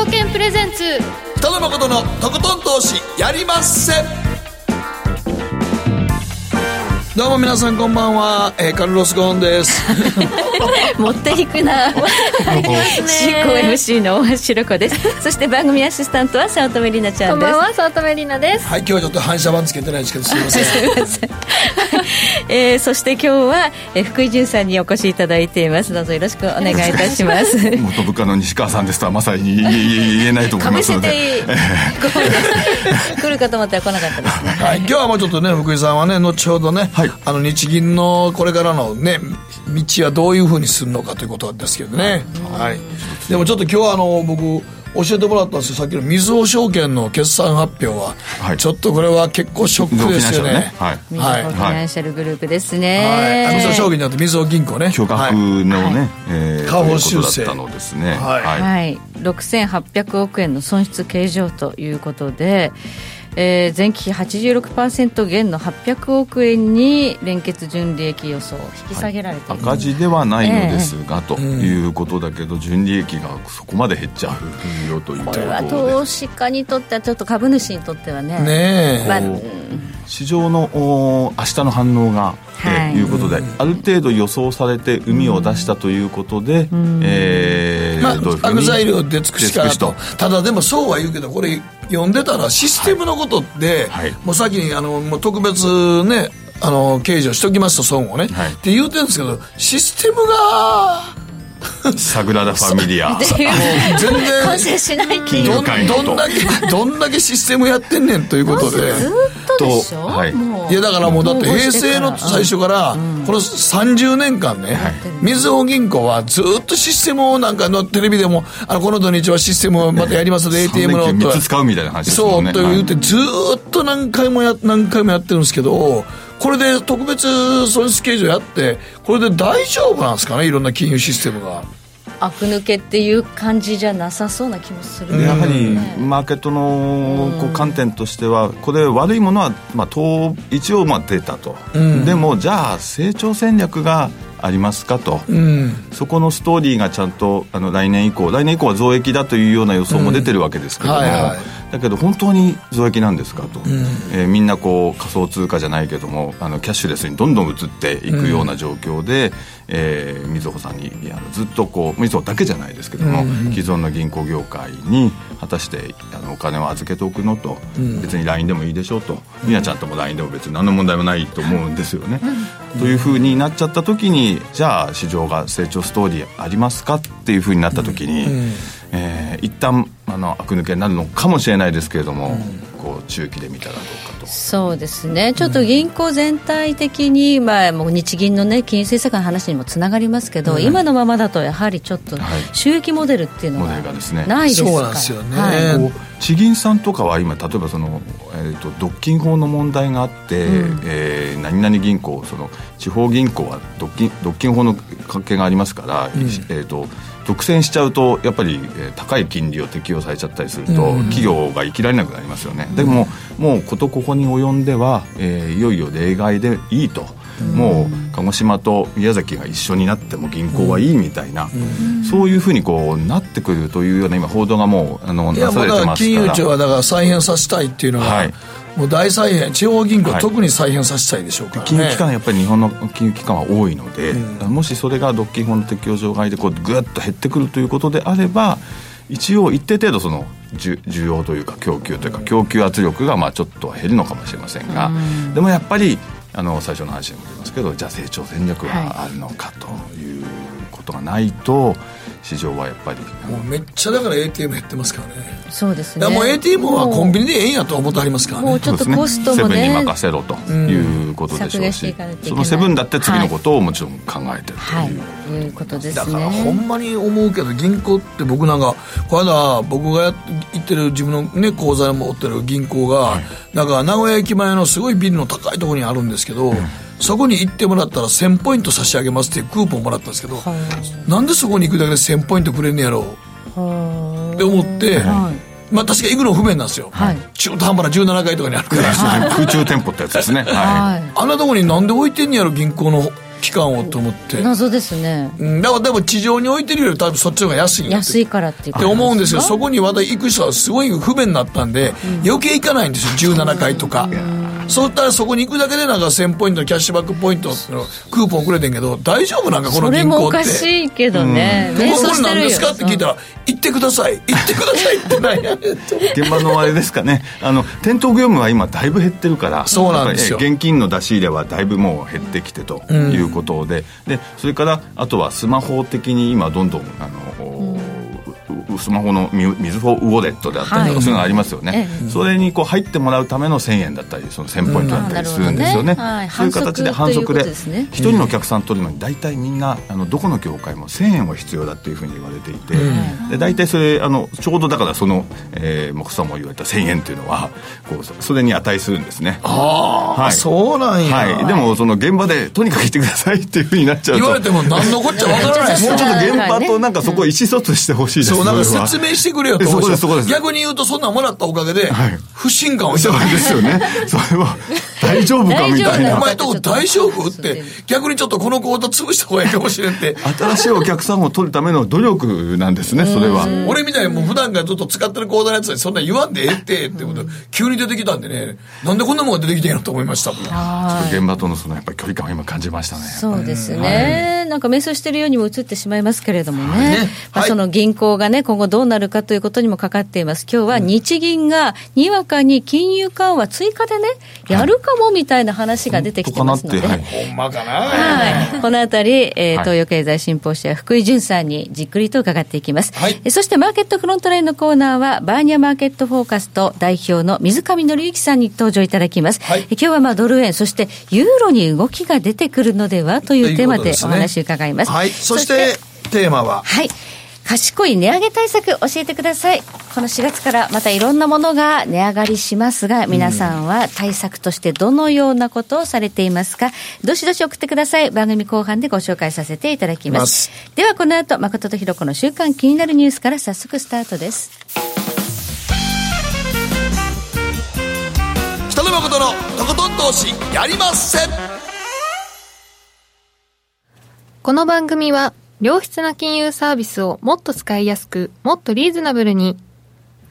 証券プレゼンツ。北野誠のとことん投資やりまっせ。どうも皆さんこんばんは、えー、カルロス・ゴーンです。持っていくな。進行 MC の大橋ひろ子です。そして番組アシスタントは早乙女里奈ちゃんです。こんばんは早乙女里奈です。はい今日はちょっと反射板つけてないですけどすいませんすいません、えー、そして今日は、えー、福井潤さんにお越しいただいています。どうぞよろしくお願いいたします。元部下の西川さんですとはまさに言えないと思いますので。来るかと思ったら来なかったですね、はい、今日はもうちょっとね福井さんはね後ほどね、はい。あの日銀のこれからのね道はどういうふうにするのかということですけどね、はい、でもちょっと今日はあの僕教えてもらったんですよ。さっきのみずほ証券の決算発表は、はい、ちょっとこれは結構ショックですよね。ね。はい。みずほフィナンシャルグループですね、はい、みずほ証券になってみずほ銀行ね。巨額のね、はい。えー、下方修正。だったのですね。はい、はい、6800億円の損失計上ということでえー、前期比86%減の800億円に連結純利益予想引き下げられて、はい、赤字ではないのですが、えー、ということだけど、純利益がそこまで減っちゃうよというこれは投資家にとってはちょっと株主にとってはね。ね、まあ、市場の明日の反応がとい。うことで、ある程度予想されて海を出したということで、うん、えー、まあ、悪材料出尽くしかなと。ただでもそうは言うけどこれ読んでたらシステムのことって、はい、もう先にあのもう特別ねあの計上しときますと損をね、はい、って言うてるんですけどシステムがサグラダ・ファミリア。全然完成しないっていう。どんだけどんだけシステムやってんねんということで。ずっと。はい、いやだからもうだって平成の最初からこの30年間ね、みずほ銀行はずっとシステムをなんかのテレビでもあのこの土日はシステムをまたやりますので ATM の3つ使うみたいな話ですもんね。そうと言ってずっと何回もや何回もやってるんですけどこれで特別損失計上やってこれで大丈夫なんですかねいろんな金融システムが。悪抜けっていう感じじゃなさそうな気もする、やはりマーケットのこう観点としてはこれ悪いものは、まあ、一応まあ出たと、でもじゃあ成長戦略がありますかと、うん、そこのストーリーがちゃんとあの来年以降来年以降は増益だというような予想も出てるわけですけども、うん。はいはい、だけど本当に増益なんですかと、うん、えー、みんなこう仮想通貨じゃないけどもあのキャッシュレスにどんどん移っていくような状況で、うん、えー、みずほさんにあのずっとこうみずほだけじゃないですけども、既存の銀行業界に果たしてあのお金を預けておくのと、別に LINE でもいいでしょうと。みなちゃんとも LINE でも別に何の問題もないと思うんですよね。というふうになっちゃった時にじゃあ市場が成長ストーリーありますかっていうふうになった時に、うん、えー、一旦あの悪抜けになるのかもしれないですけれども、うん、こう中期で見たらどうかと。そうですね。ちょっと銀行全体的に、うん、まあ、もう日銀の、ね、金融政策の話にもつながりますけど、うん、今のままだとやはりちょっと収益モデルっていうのはないですか？ら、はい、そうなんですよね、はい。地銀さんとかは今例えばその、えーと、独禁法の問題があって、うん、えー、何々銀行その地方銀行は独禁独禁法の関係がありますから、うん、えーと、独占しちゃうとやっぱり、えー、高い金利を適用されちゃったりすると、うん、企業が生きられなくなりますよね、でももうことここに及んでは、えー、いよいよ例外でいいと。もう鹿児島と宮崎が一緒になっても銀行はいいみたいな、そういうふうにこうなってくるというような今報道がもうあのなされてますから。金融庁はだから再編させたいっていうのが、はい、もう大再編地方銀行は特に再編させたいでしょうから、ね、金融機関やっぱり日本の金融機関は多いので、うん、もしそれが独禁法の適用除外でこうぐっと減ってくるということであれば一応一定程度その需要というか供給というか供給圧力がまあちょっと減るのかもしれませんが、うん、でもやっぱりあの最初の話にも出ますけどじゃあ成長戦略はあるのかということがないと、市場はやっぱり。もうめっちゃだから ATM 減ってますからね。そうですね。もう ATM はコンビニでええんやと思ってありますからね。もうちょっとコストもねセブンに任せろと。いうことでしょうし、そのセブンだって次のことをもちろん考えてるという、ことですね。だからほんまに思うけど銀行って僕なんかこの間僕がや行ってる自分のね口座を持ってる銀行が、はい、なんか名古屋駅前のすごいビルの高いところにあるんですけど、うんそこに行ってもらったら1000ポイント差し上げますっていうクーポンもらったんですけど、なんでそこに行くだけで1000ポイントくれんねやろう？って思って、まあ確か行くの不便なんですよ、はい、中途半端な17階とかにあるから、空中店舗ってやつですね、はい、あんなとこになんで置いてんねやろ銀行の期間をと思って。謎ですね、うん、だからでも地上に置いてるより多分そっちの方が安い安いからっていうって思うんですよ。そこに私行く人はすごい不便になったんで、うん、余計行かないんですよ。17回とか、そういったらそこに行くだけでなんか1000ポイントのキャッシュバックポイントのクーポンくれてんけど大丈夫なんかこの銀行って。それもおかしいけどね、うん、これ何ですか？って聞いたら行ってください。行ってください。って何やねん現場のあれですかね。あの店頭業務は今だいぶ減ってるからそうなんですよ。現金の出し入れはだいぶもう減ってきてということでうん、でそれからあとはスマホ的に今どんどんあの、うんスマホのみずほウォレットであったりとか、そういうのがありますよね、それにこう入ってもらうための1000円だったりその1000ポイントだったりするんですよね,、そういう形で反則で1人のお客さん取るのに大体みんなあのどこの業界も1000円は必要だっていうふうに言われていて、で大体それあのちょうどだからその、えー、木さんも言われた1000円っていうのはこうそれに値するんですね。ああ、はい、そうなんや、はい、でもその現場でとにかく来てくださいっていうふうになっちゃうと。言われても何のこっちゃ分からない。もうちょっと現場となんかそこを意思疎通してほしいです。そうなんか説明してくれよと思う逆に言うとそんなんもらったおかげで、不信感をして。そうですよね。それは大丈夫かみたいな。お前とこ大丈夫って逆にちょっとこのコード潰した方がいいかもしれんって。新しいお客さんを取るための努力なんですねそれは。俺みたいにもう普段からずっと使ってるコードのやつにそんな言わんでええってってこと急に出てきたんでね。なんでこんなもんが出てきてんのと思いましたもん。現場とのそのやっぱり距離感を今感じましたねそうですね、なんか迷走してるようにも映ってしまいますけれどもね、まあ、その銀行がね今後どうなるかということにもかかっています。今日は日銀がにわかに金融緩和追加でね、やるかもみたいな話が出てきてますので、はい、ほんまかな、はい、このあたり、えー、東洋経済新報社福井潤さんにじっくりと伺っていきます。はい、そしてマーケットフロントラインのコーナーは、バーニャマーケットフォーカスと代表の水上紀之さんに登場いただきます。はい、今日はまあドル円、そしてユーロに動きが出てくるのではというテーマでお話を伺います。はい、そしてテーマは？はい賢い値上げ対策教えてください。この4月からまたいろんなものが値上がりしますが皆さんは対策としてどのようなことをされていますか？どしどし送ってください。番組後半でご紹介させていただきます。ではこの後誠とひろ子の週間気になるニュースから早速スタートです。北野誠のとことん投資やりません。この番組は良質な金融サービスをもっと使いやすく、もっとリーズナブルに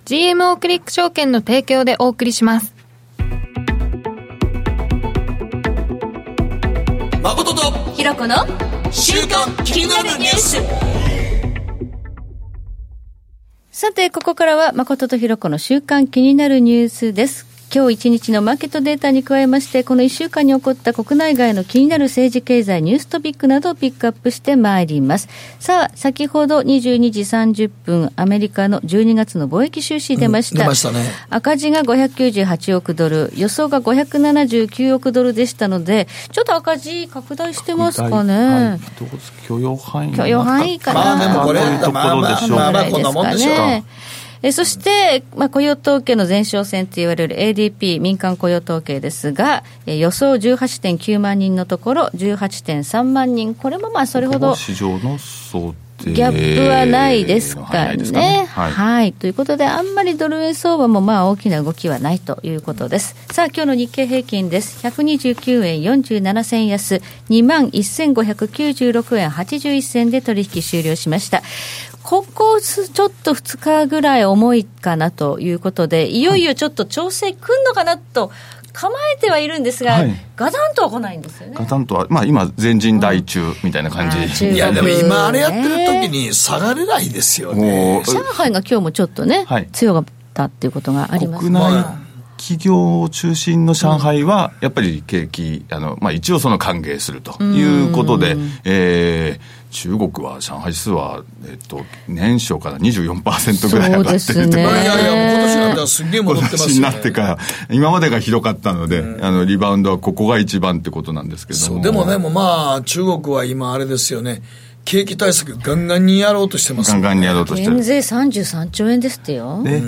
GMO クリック証券の提供でお送りします。誠とひろこの週刊気になるニュースさて、ここからは誠とひろこの週刊気になるニュースです。今日一日のマーケットデータに加えまして、この1週間に起こった国内外の気になる政治経済ニューストピックなどをピックアップしてまいります。さあ、先ほど22時30分、アメリカの12月の貿易収支出ました。うん、出ましたね。赤字が598億ドル、予想が579億ドルでしたので、ちょっと赤字拡大してますかね。はい、許容範囲許容範囲かな。まあでもこれ、まあまあまあまあこんなもんでしょうか。えそして、まあ、雇用統計の前哨戦といわれる ADP 民間雇用統計ですが、え予想18.9万人のところ18.3万人これもまあそれほど市場の想ギャップはないですかね。ねはい、はい、ということで、あんまりドル円相場もまあ大きな動きはないということです。さあ、今日の日経平均です。129円47銭安、2万1596円81銭で取引終了しました。ここちょっと2日ぐらい重いかなということで、いよいよちょっと調整くんのかなと。構えてはいるんですが、はい、ガタンとは来ないんですよね。ガタンとは、まあ今、全人大中みたいな感じ、うん、いや、でも今あれやってる時に下がれないですよね。上海が今日もちょっとね、はい、強かったっていうことがあります国内企業中心の上海は、やっぱり景気、あの、まあ一応その歓迎するということで、えー、中国は上海指数は、えっと、年初から24%ぐらい上がってるって、ね、いやいや、今年なんてすげえ戻ってますよ、ね、になってから、今までがひどかったので、うん、あのリバウンドはここが一番ってことなんですけども。でもね、もまあ、中国は今、あれですよね。景気対策ガンガンにやろうとしてます。ガンガンにやろうとしてる。減税33兆円ですってよ。で,、で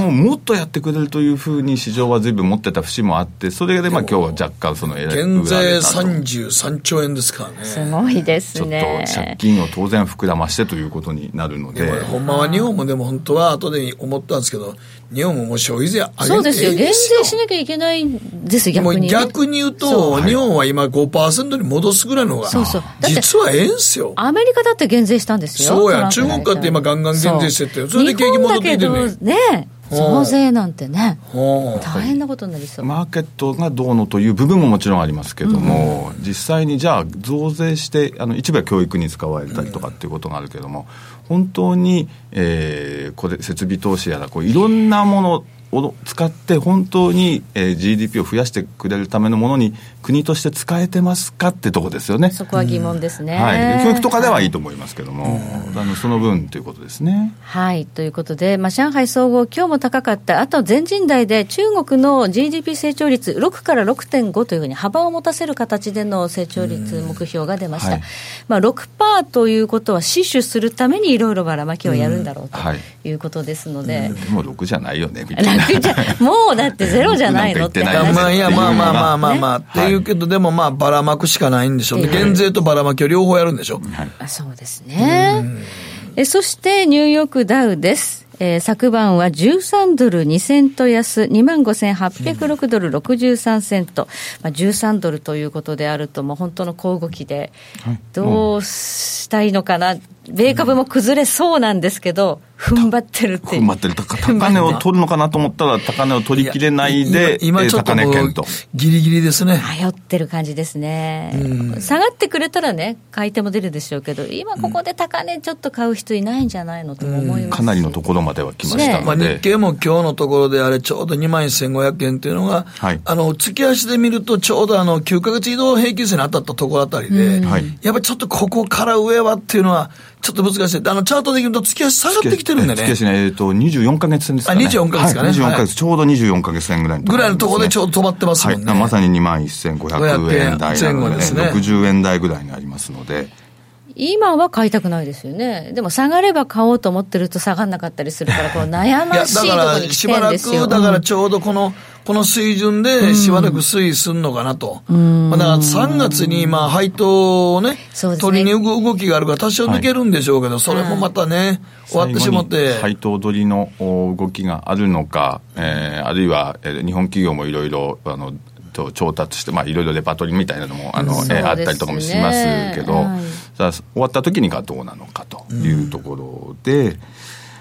ももっとやってくれるというふうに市場はずいぶん持ってた節もあってそれでまあ今日は若干その減税33兆円ですからね。すごいですね。ちょっと借金を当然膨らましてということになるので。ほんまは日本もでも本当は後で思ったんですけど日本ももう消費税上げてそうですよ。減税しなきゃいけないんです逆に、ね、逆に言うと日本は今5%に戻すぐらいの方がそうそう。実はええんすよ。アメリカだって減税したんですよ。そうや中国かって今ガンガン減税してってそれで景気戻ってきてね。ね増税なんてね、大変なことになりそう。マーケットがどうのという部分ももちろんありますけれども、うん、実際にじゃあ、増税して、あの一部は教育に使われたりとかっていうことがあるけれども、本当に、えー、これ設備投資やらこう、いろんなものを使って本当に、えー、GDP を増やしてくれるためのものに国として使えてますかってとこですよね。そこは疑問ですね、はい、教育とかではいいと思いますけども、あのその分ということですね。はい。ということで、まあ、上海総合今日も高かった。あと全人代で中国の GDP 成長率6から6.5というふうに幅を持たせる形での成長率目標が出ました、はい、まあ、6%ということは死守するためにいろいろばらまきをやるんだろうとい。うことですので、でも6じゃないよねみたいな。もうだってゼロじゃないのって話まあいやまあまあまあまあまあ、っていうけど、でもまあばらまくしかないんでしょう、減税とばらまきを両方やるんでしょ、う。そうですね。えそしてニューヨークダウですえー、昨晩は13ドル2セント安、25,806ドル63セント、まあ、13ドルということであると、もう本当の小動きで、どうしたいのかな、米株も崩れそうなんですけど、踏ん張ってるって踏ん張ってる。高値を取るのかなと思ったら、高値を取りきれないで、今ちょっとギリギリですね。迷ってる感じですね。下がってくれたらね、買い手も出るでしょうけど、今ここで高値ちょっと買う人いないんじゃないのと思います。かなりのところまでは来ましたので、ね、まあ、日経も今日のところであれ、ちょうど2万1500円っていうのが、はい、あの月足で見ると、ちょうどあの9か月移動平均線に当たったところあたりで、やっぱりちょっとここから上はっていうのは、ちょっと難しい。あの、チャートで見ると月足下がってきてるんでね。月足ね、えっ、ー、と、24か月線ですかね。あ、24か月かね。はい、24か月、ちょうど24か月線ぐらいの、ね、ぐらいのところでちょうど止まってますもんね。はい、まさに2万1500円台なので、ね、ですね、60円台ぐらいにありますので。今は買いたくないですよね。でも下がれば買おうと思ってると下がんなかったりするから、こう悩ましいところに来てるんですよ。だからちょうどこの、この水準でしばらく推移するのかなと。うん、だから3月にまあ配当をね、ね取りに動きがあるから多少抜けるんでしょうけど、はい、それもまたね、終わってしまって。配当取りの動きがあるのか、えー、あるいは、えー、日本企業もいろいろ、あの、と調達して、まあ、いろいろレパートリーみたいなのもあの、ね、えあったりとかもしますけど、はい、さ終わった時にがどうなのかというところで。うん。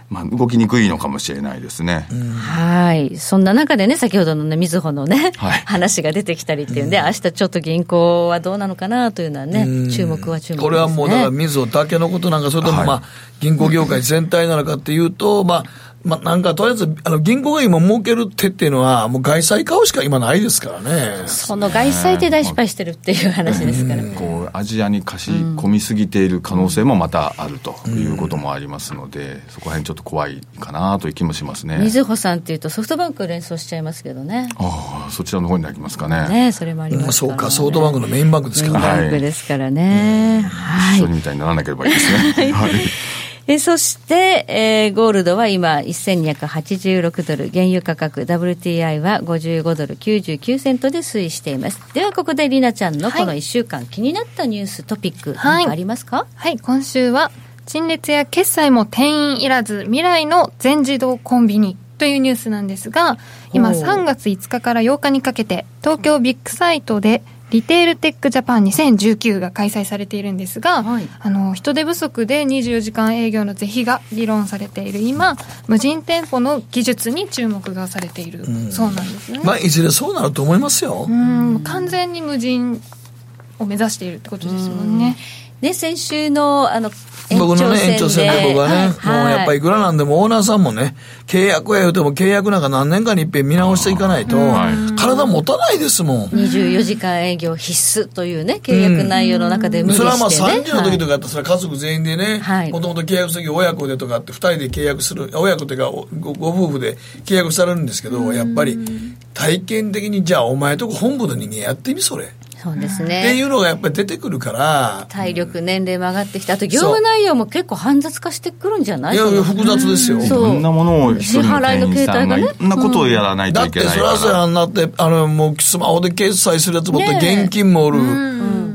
まあ、動きにくいのかもしれないですね。はい。そんな中でね、先ほどのね、みずほのね、はい、話が出てきたりっていうんで、明日ちょっと銀行はどうなのかなというのはね、注目は注目、ね、これはもう、だからみずほだけのことなんか、それともまあ、銀行業界全体なのかっていうと、まあ、まあ、なんかとりあえず、あの銀行が今儲ける手っていうのは、もう外債買うしか今ないですからね。その外債で大失敗してるっていう話ですから、ね、こうアジアに貸し込みすぎている可能性もまたあるということもありますので、そこら辺ちょっと怖いかなという気もしますね。みずほさんっていうとソフトバンク連想しちゃいますけどね。ああ、そちらの方になりますかね。ね、それもあります、ね、そうか、ソフトバンクのメインバンクですからね。メインバンクですからね。はい。一緒にみたいにならなければいいですね。はい。えそして、えー、ゴールドは今、1286ドル、原油価格、WTI は55ドル。99セントで推移しています。では、ここでりなちゃんのこの1週間、はい、気になったニュース、トピック、何かありますか、はい、今週は、陳列や決済も店員いらず、未来の全自動コンビニ。というニュースなんですが、今3月5日から8日にかけて、東京ビッグサイトでリテールテックジャパン2019が開催されているんですが、はい、あの人手不足で24時間営業の是非が議論されている今無人店舗の技術に注目がされている、うん、そうなんですよね、まあ、いずれそうなると思いますよ。うん。完全に無人を目指しているってことですもんね、で先週のあの僕のね、延長戦で僕はね、はい、もうやっぱりいくらなんでもオーナーさんもね、契約や言うても契約なんか何年かに一遍見直していかないと、体持たないですもん。24時間営業必須というね、契約内容の中で無理して、ね、それはまあ3時の時とかやったら、それは家族全員でね、もともと契約先親子でとかって2人で契約する、親子というかごご夫婦で契約されるんですけど、やっぱり体験的にじゃあお前とこ本部の人間やってみそれ。そうですね。っていうのがやっぱり出てくるから。体力、年齢も上がってきて、あと業務内容も結構煩雑化してくるんじゃないいやいや、複雑ですよ。いろんなものを一人の店員さんが支払いの形態がねいろんなことをやらないとだっていけないから。そらそらになって、あの、もうスマホで決済するやつもって、現金もおる。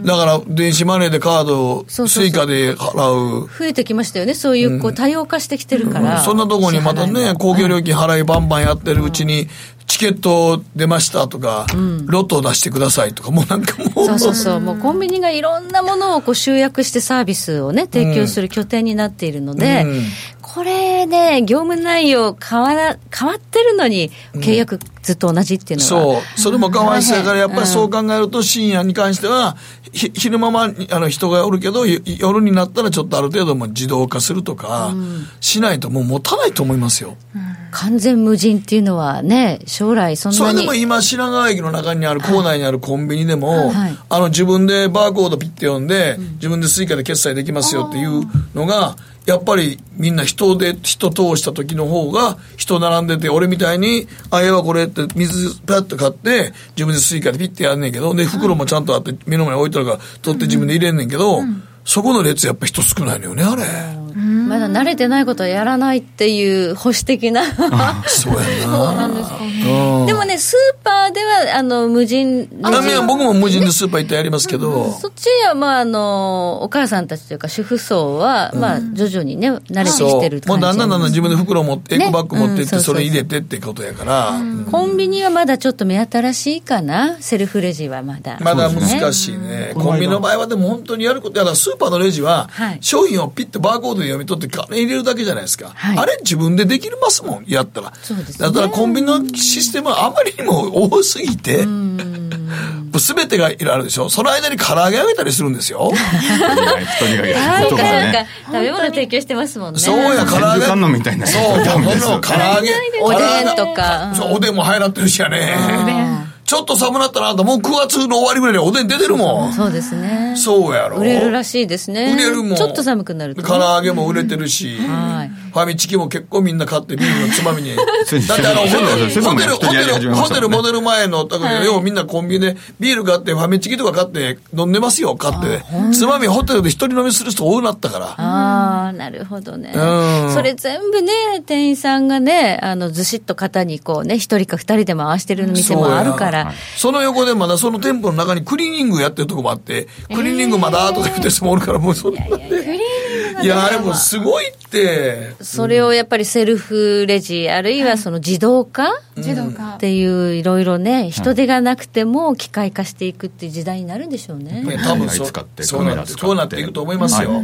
だから、電子マネーでカードを、そうそうそうスイカで払う。増えてきましたよね。そういう、こう、多様化してきてるから。そんなとこにまたね、も公共料金払いバンバンやってるうちに、チケット出ましたとか、ロトを出してくださいとか、もうなんかもう。そうそうそう。もうコンビニがいろんなものをこう集約してサービスをね、提供する拠点になっているので、うんこれね、業務内容変わら、変わってるのに、契約ずっと同じっていうのは。そう。それもかわいそうやから、やっぱりそう考えると、深夜に関しては、ひ昼間はあの人がおるけど、ゆ夜になったらちょっとある程度も自動化するとか、しないともう持たないと思いますよ。完全無人っていうのはね、将来そんなに。それでも今品川駅の中にある構内にあるコンビニでも、はいあの自分でバーコードピッて読んで、自分でスイカで決済できますよっていうのが、やっぱりみんな人で、人通した時の方が、人並んでて、俺みたいに、あ、ええわこれって水パッと買って、自分でスイカでピッてやんねんけど、で、袋もちゃんとあって、目の前に置いてあるから、取って自分で入れんねんけど、そこの列やっぱ人少ないのよね、あれ。まだ慣れてないことはやらないっていう保守的な。そうやな。うんでもね、スーパーでは、あの、無人レジちなみに僕も無人でスーパー行ってやりますけど、そっちは、まあ、あの、お母さんたちというか、主婦層は、まあ、徐々にね、慣れてきてるそう。もうだんだんだんだん自分でで。袋持って、エねコバッグ持ってって、うんそうそうそうそれ入れてってことやから、コンビニはまだちょっと目新しいかな、セルフレジはまだ。まだ難しいね。コンビニの場合はでも本当にやること、だからスーパーのレジははい、商品をピッてバーコードで読み取って金入れるだけじゃないですか。はいあれ自分でできますもん、やったら。そうですねだからコンビニのシステムはあまりにも多すぎて、すべてがいろいろあるでしょ。その間に唐揚げあげたりするんですよ。かね。、食べ物提供してますもんね。そうや、唐揚げ。全部観音みたいなそう。おでんとかうんそう、おでんも入らってるしやね。ちょっと寒なったなと、もう9月の終わりぐらいにおでん出てるもん。そうですね。そうやろ。売れるらしいですね。売れるもん。ちょっと寒くなるとね。唐揚げも売れてるし、はいファミチキも結構みんな買ってビールのつまみに。だってあの、ホテル、ホテル、ホテル、ホテルモデル前の、だからようみんなコンビニでビール買って、ファミチキとか買って飲んでますよ、買って。つまみホテルで一人飲みする人多くなったから。ああ、なるほどねうん。それ全部ね、店員さんがね、あの、ずしっと肩にこうね、一人か二人で回してる店もあるから。その横でまだその店舗の中にクリーニングやってるとこもあって、クリーニングまだとか言って人もおるから、もうそんなね。いや、あれもうすごいって。それをやっぱりセルフレジ、あるいはその自動化自動化っ。ていういろいろね、人手がなくても機械化していくっていう時代になるんでしょうね。ね多分そうそうなって、そうなっていくと思いますよ。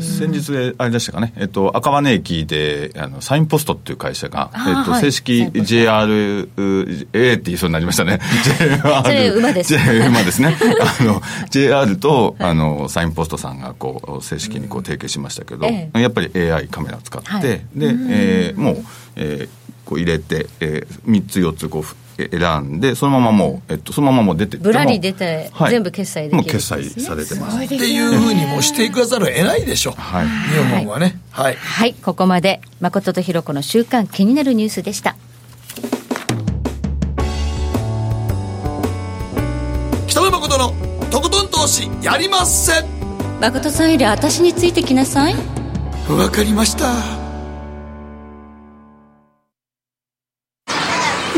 先日、あれでしたかね、えっと、赤羽駅で、あの、サインポストっていう会社が、えっと、はい。正式 JRA って言いそうになりましたね。JR。馬です。ね。あの、JR と、あの、サインポストさんが、こう、正式にこう、提携しましたけど、えやっぱり AI カメラを使って、はい。で、えーもう、えーこう入れて、えー、3つ4つこう選んでそのままもう、えっと、そのままもう出てぶらり出て全部決済できるもう決済されてますっていうふうにもうしていかざるを得ないでしょ。はい日本はね。はい。はい、ここまで誠とひろ子の週間気になるニュースでした。北野誠のとことん投資やりません誠さんより私についてきなさい。わかりました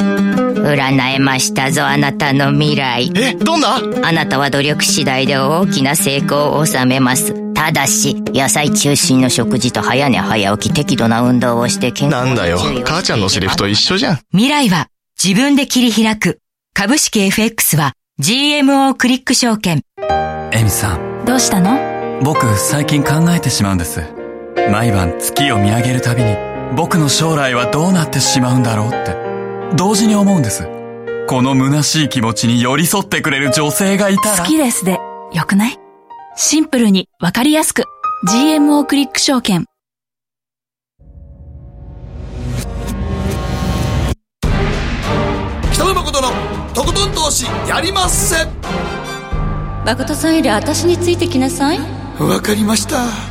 占えましたぞあなたの未来え、どんな？あなたは努力次第で大きな成功を収めますただし野菜中心の食事と早寝早起き適度な運動をして健康なんだよ。母ちゃんのセリフと一緒じゃん。未来は自分で切り開く。株式 FX は GMO クリック証券。エミさん、どうしたの？僕最近考えてしまうんです。毎晩月を見上げるたびに、僕の将来はどうなってしまうんだろうって、同時に思うんです。この虚しい気持ちに寄り添ってくれる女性がいたら。好きですで、よくない？シンプルにわかりやすく。GMO クリック証券。北野誠のとことん投資やりまっせ誠さんより私についてきなさいわかりました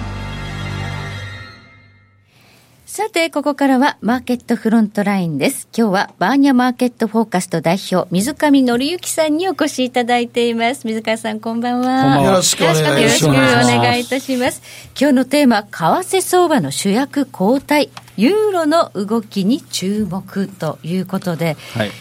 さて、ここからはマーケットフロントラインです。今日はバーニャマーケットフォーカスト代表、水上紀之さんにお越しいただいています。水上さん、こんばんは。よろしくお願いしますよろしくお願いいたします。今日のテーマ、為替相場の主役交代、ユーロの動きに注目ということで、はい、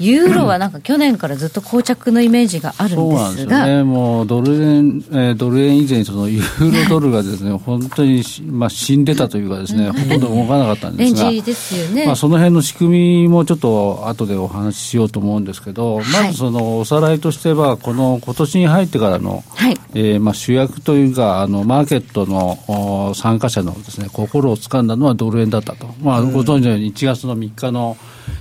ユーロはなんか去年からずっと膠着のイメージがあるんそうなんですが、ですよね、もうドル円、えードル円以前にそのユーロドルがですね、本当にし、まあ、死んでたというかですね、ほとんど動かなかったんですが。すよね。まあ、その辺の仕組みもちょっと後でお話ししようと思うんですけど、まずそのおさらいとしては、この今年に入ってからの、はい。えーまあ、主役というか、あのマーケットのお参加者のです、ね、心をつかんだのはドル円だったと、まあ、ご存知のように1月の3日の、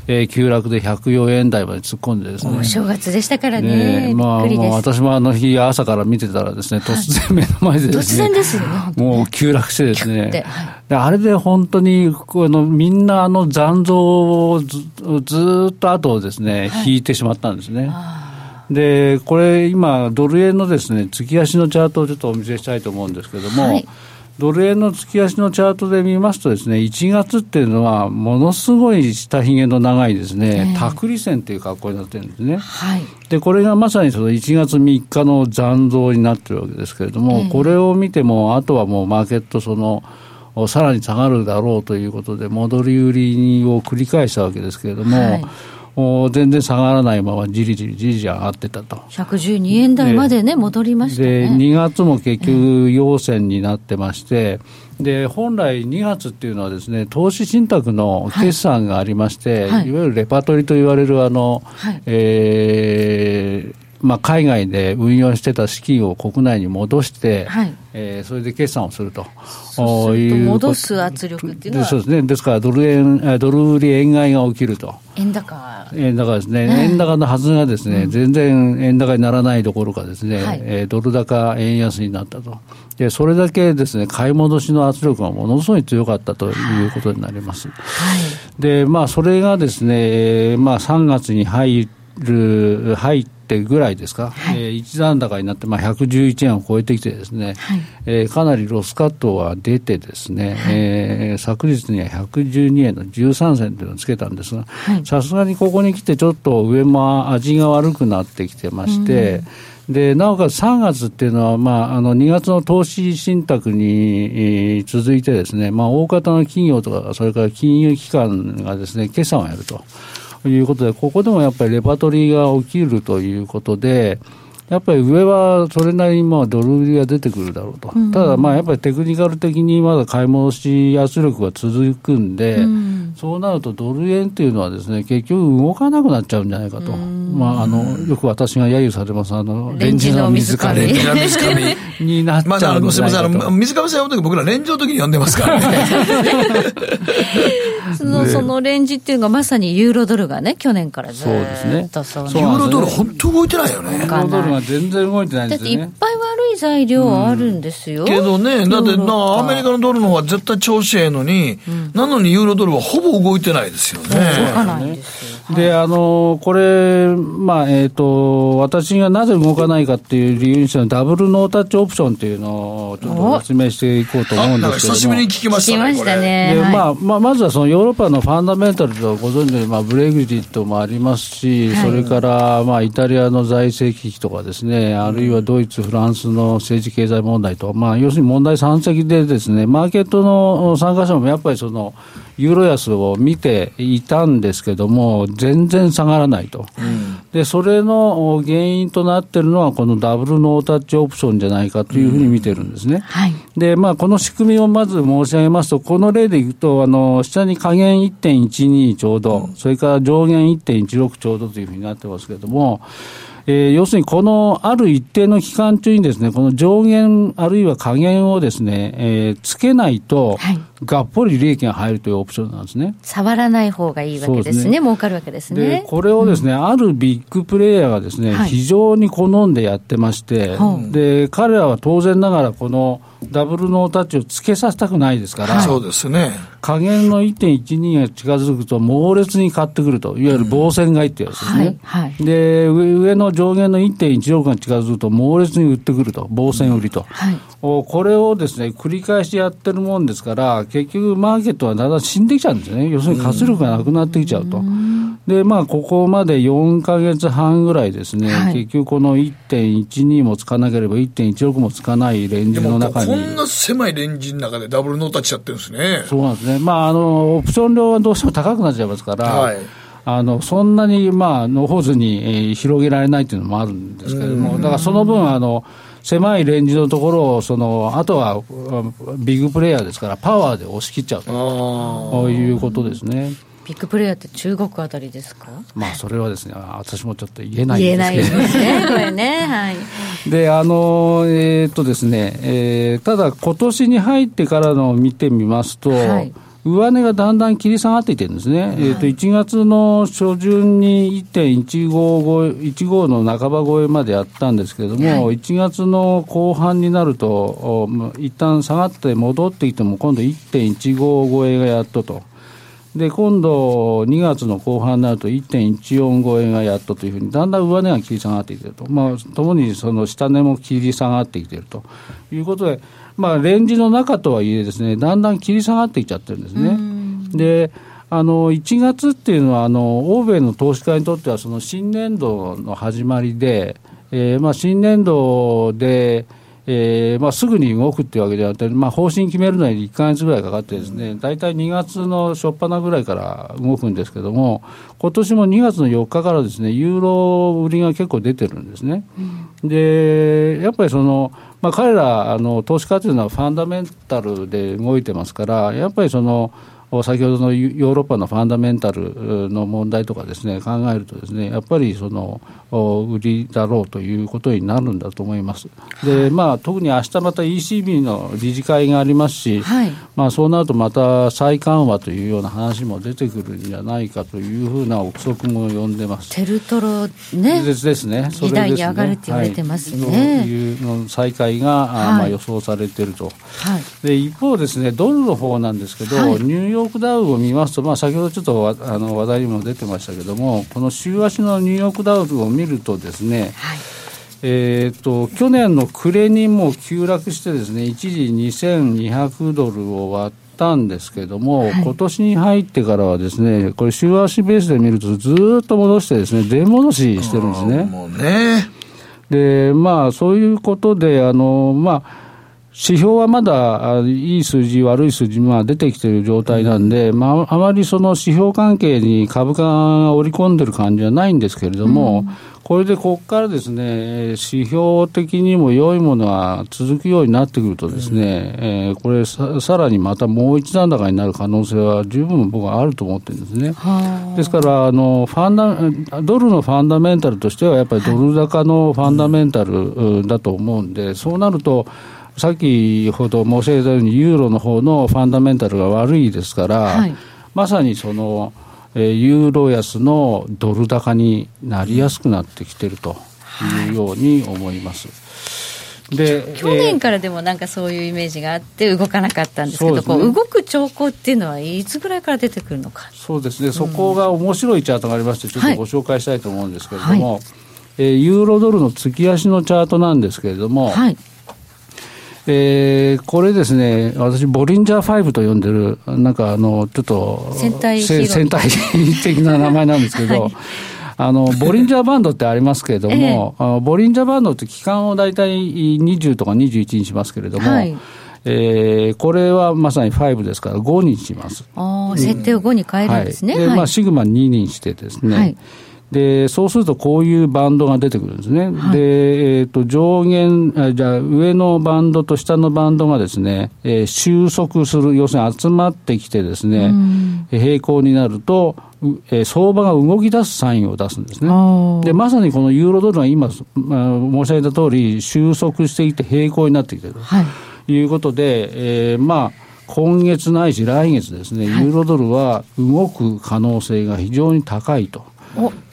えー急落で104円台まで突っ込んでですね。お正月でしたからね。ねまあ。もう私もあの日、朝から見てたらですね、突然目の前でですね、突然ですよもう急落してですね、であれで本当にこのみんなあの残像をずずーっと後をですね、引いてしまったんですね。で、これ今、ドル円のですね、月足のチャートをちょっとお見せしたいと思うんですけども、はい。ドル円の月足のチャートで見ますとですね、1月っていうのは、ものすごい下髭の長いですね、ええ。タクリ線という格好になってるんですね。はい。で、これがまさにその1月3日の残像になってるわけですけれども、ええ。これを見ても、あとはもうマーケット、その、おさらに下がるだろうということで、戻り売りを繰り返したわけですけれども、はい。お全然下がらないままじりじりじりじり上がってたと。112円台までね、戻りましたでね。2月も結局、陽線になってまして、で本来、2月っていうのはですね投資信託の決算がありまして、はいい、わゆるレパートリーと言われるあの、はいえーまあ、海外で運用してた資金を国内に戻して、はいえーそれで決算をすると。そうすると戻す圧力っていうのはでそうですね、ですからドル円、えードル売り円買いが起きると。円高。円高ですね、ね円高のはずがですね、全然円高にならないどころかですね、はいえードル高円安になったと。で、それだけですね、買い戻しの圧力がものすごい強かったということになります。はい。で、まあ、それがですね、えーまあ、3月に入る、入ってぐらいですか、えー一段高になって、まあ、111円を超えてきてですね、はい。えーかなりロスカットが出てですね、えー昨日には112円の13銭というのをつけたんですがはい、さすがにここに来てちょっと上も味が悪くなってきてまして、でなおかつ3月っていうのは、まあ、あの2月の投資信託に、えー続いてですね、まあ、大方の企業とか、それから金融機関がですね、決算をやるということで、ここでもやっぱりレパトリーが起きるということで、やっぱり上はそれなりにまあドル売りが出てくるだろうと、ただ、まあやっぱりテクニカル的にまだ買い戻し圧力が続くんで、そうなるとドル円っていうのはですね結局動かなくなっちゃうんじゃないかと、まあ、あのよく私が揶揄されます、あのレンジの水かレンジレンジの水上になっちまあ、あゃうんの、すみません、あじゃないかと。の、水上さん呼ぶとき僕ら連上の時に呼んでますからね。その、そのレンジっていうのがまさにユーロドルがね、去年からずそうですね。ユそうーロドル本当動いてないよね。全然動いてないんだっていっですよね。ぱい悪い材料あるんですよ。けどね、だってな、パアメリカのドルの方が絶対調子ええのに、なのにユーロドルはほぼ動いてないですよね。動かないんですよ。で、あの、これ、まあ、えっ、と、私がなぜ動かないかっていう理由にしては、ダブルノータッチオプションっていうのをちょっと説明していこうと思あ、うんですけれども。久しぶりに聞きましたね。聞きました。ね。はいでまあまあ、まずはそのヨーロッパのファンダメンタルとご存知のように、まあ、ブレグジットもありますし、はいそれから、まあ、イタリアの財政危機とかですね、あるいはドイツ、フランスの政治経済問題と、まあ、要するに問題山積でですね、マーケットの参加者もやっぱりその、ユーロ安を見ていたんですけども、全然下がらないと。で、それの原因となっているのは、このダブルノータッチオプションじゃないかというふうに見てるんですね。はい。で、まあ、この仕組みをまず申し上げますと、この例でいくと、あの、下に下限1.12ちょうど、それから上限1.16ちょうどというふうになってますけれども、えー要するにこのある一定の期間中にですね、この上限あるいは下限をですね、えーつけないと、はいがっぽり利益が入るというオプションなんですね。触らない方がいいわけですね。すね儲かるわけですでね。これをですね、あるビッグプレイヤーがですね、はい非常に好んでやってまして、で彼らは当然ながらこのダブルノータッチをつけさせたくないですから、そうですね。下限の1.12が近づくと猛烈に買ってくると、いわゆる防戦買いってやつですね。はい、で上の上限の1.16が近づくと猛烈に売ってくると、防戦売りと。はい、これをですね、繰り返しやってるもんですから、結局マーケットはだんだん死んできちゃうんですね。要するに活力がなくなってきちゃうと。で、まあ、ここまで4か月半ぐらいですね、はい、結局この1.12もつかなければ1.16もつかないレンジの中に。こんな狭いレンジの中でダブルノータッチやってるんですね。そうなんですね。まあ、あの、オプション量はどうしても高くなっちゃいますから、はい、あのそんなに、まあ、のほずに、えー、広げられないっていうのもあるんですけれども、だからその分、あの、狭いレンジのところをその、あとはビッグプレーヤーですから、パワーで押し切っちゃうと。いうことですね。ビッグプレーヤーって中国あたりですか？まあそれはですね私もちょっと言えないんですけど。言えないですねこれね。はい。であのえー、っとですね、えー、ただ今年に入ってからのを見てみますと、はい上値がだんだん切り下がっていってるんですね、はい、えー、と1月の初旬に1.15の半ば超えまでやったんですけれども、はい、1月の後半になると、一旦下がって戻ってきても、今度1.15超えがやっとと。で今度、2月の後半になると1.14超えがやっとというふうに、だんだん上値が切り下がってきていると、まあ、ともにその下値も切り下がってきていると。いうことで、まあ、レンジの中とはいえですね、だんだん切り下がってきちゃってるんですね。であの1月っていうのはあの、欧米の投資家にとっては、その新年度の始まりで、えーまあ、新年度で、えーまあ、すぐに動くっていうわけではなくて、まあ、方針決めるのに1か月ぐらいかかってですね、大体2月の初っ端ぐらいから動くんですけども、今年も2月の4日からですね、ユーロ売りが結構出てるんですね。うん、で、やっぱりその、まあ、彼らあの投資家というのはファンダメンタルで動いてますから、やっぱりその、先ほどのヨーロッパのファンダメンタルの問題とかですね考えるとですねやっぱりその売りだろうということになるんだと思います。でまあ特に明日また ECB の理事会がありますし、はい、まあそうなるとまた再緩和というような話も出てくるんじゃないかというふうな憶測も呼んでます。テルトロねですですね。それに上がるって言われてますね。はい、いうの再開が、はい、まあ予想されていると。はい、で一方ですねドルの方なんですけど、ニューヨーヨークダウを見ますと、まあ、先ほどちょっとあの話題にも出てましたけれども、この週足のニューヨークダウを見るとですね、はい。えーと、去年の暮れにも急落してですね一時2200ドルを割ったんですけれども、はい、今年に入ってからはですねこれ週足ベースで見るとずっと戻してですね出戻ししてるんですね。もうね。でまあそういうことであのまあ指標はまだいい数字、悪い数字、まあ、出てきている状態なんで、まあ、あまりその指標関係に株価が織り込んでる感じはないんですけれども、うん、これでここからですね、指標的にも良いものが続くようになってくるとですね、うん、えー、これさ、さらにまたもう一段高になる可能性は十分僕はあると思ってるんですね。ですから、あの、ファンダ、ドルのファンダメンタルとしては、やっぱりドル高のファンダメンタルだと思うんで、そうなると、きほど申し上げたように、ユーロの方のファンダメンタルが悪いですから、はい、まさにその、えー、ユーロ安のドル高になりやすくなってきてるというように思います。はい、で去年からでもなんかそういうイメージがあって動かなかったんですけど、ね、こう動く兆候っていうのはいつぐらいから出てくるのか。そうですね、そこが面白いチャートがありましてちょっとご紹介したいと思うんですけれども、はい、えー、ユーロドルの月足のチャートなんですけれども、はいえー、これですね、私、ボリンジャー5と呼んでる、なんかあの、ちょっと、戦隊戦隊 的な名前なんですけど、はい、あの、ボリンジャーバンドってありますけれども、えー、ボリンジャーバンドって期間を大体20とか21にしますけれども、はい。えー、これはまさに5ですから5にします。あ設定を5に変えるんですね。はい、で、まあ、シグマ2にしてですね、はいで、そうするとこういうバンドが出てくるんですね。はい、で、えっ、ー、と、上限あ、じゃあ上のバンドと下のバンドがですね、えー、収束する、要するに集まってきてですね、うん、平行になると、えー、相場が動き出すサインを出すんですね。で、まさにこのユーロドルが今、まあ、申し上げた通り、収束していて平行になってきているということで、えー、まあ、今月ないし来月ですね、ユーロドルは動く可能性が非常に高いと。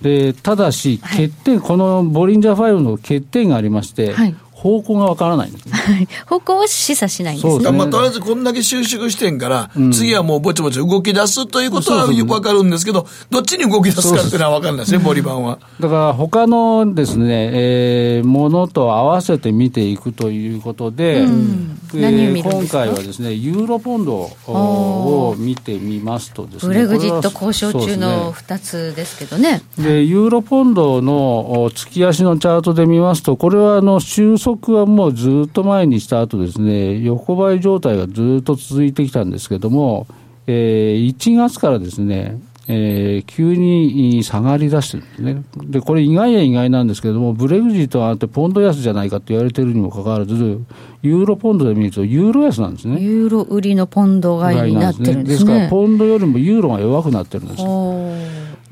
でただし、欠点、はい、このボリンジャー5の欠点がありまして、はい、方向がわからないんですね。方向は示唆しないんですね。まあ、とりあえずこんだけ収縮してんから、うん、次はもうぼちぼち動き出すということはわかるんですけど、どっちに動き出すかっていうのはわかんないですね、ボリバンは。だから他のですね、えー、ものと合わせて見ていくということで、うん、えー、今回はですね、ユーロポンドを見てみますとですね、ブレグジット交渉中の2つですけどね。で、ユーロポンドの月足のチャートで見ますと、これはあの収束はもうずっと前にした後ですね、横ばい状態がずっと続いてきたんですけども、えー、1月からですね、えー、急に下がり出してるんですね。で、これ意外や意外なんですけれども、ブレグジットがあってポンド安じゃないかと言われてるにもかかわらず、ユーロポンドで見るとユーロ安なんですね。ユーロ売りのポンド買いになってるんですね。ですから、ポンドよりもユーロが弱くなってるんです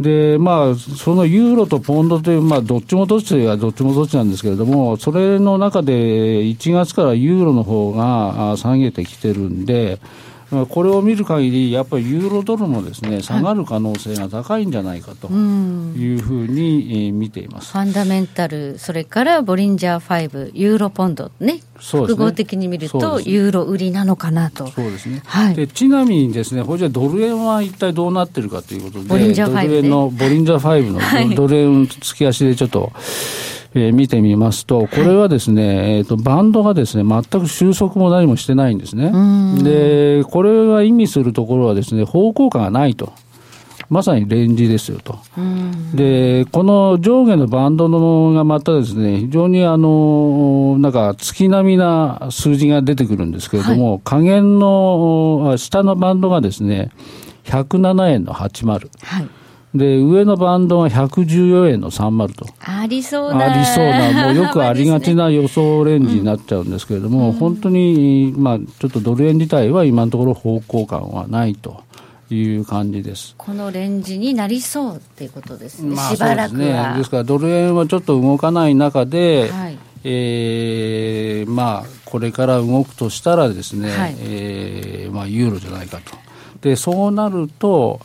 で、まあ、そのユーロとポンドという、まあ、どっちもどっちというどっちもどっちなんですけれども、それの中で1月からユーロの方が下げてきてるんで、これを見る限り、やっぱりユーロドルもですね下がる可能性が高いんじゃないかというふうに見ています、ファンダメンタル、それからボリンジャー5、ユーロポンドね、複合的に見ると、ユーロ売りなのかなと。そうですね、はい、でちなみにですね、これじゃドル円は一体どうなってるかということで、ボリンジャー5、ね、ドル円のボリンジャー5のドル円月足でちょっと。えー、見てみますと、これはですね、はい、えっ、と、バンドがですね、全く収束も何もしてないんですね。で、これが意味するところはですね、方向感がないと。まさにレンジですよと。で、この上下のバンドのがまたですね、非常にあの、なんか月並みな数字が出てくるんですけれども、はい、下限の、下のバンドがですね、107円の80。はいで、上のバンドが114円の30と。ありそうな。ありそうな、もうよくありがちな予想レンジになっちゃうんですけれども、うん、本当に、まあ、ちょっとドル円自体は今のところ方向感はないと。いう感じですこのレンジになりそうっていうことですね、まあ、しばらくはね、ですからドル円はちょっと動かない中で、はい、えー、まあ、これから動くとしたらですね、はい、えー、まあ、ユーロじゃないかと。でそうなると、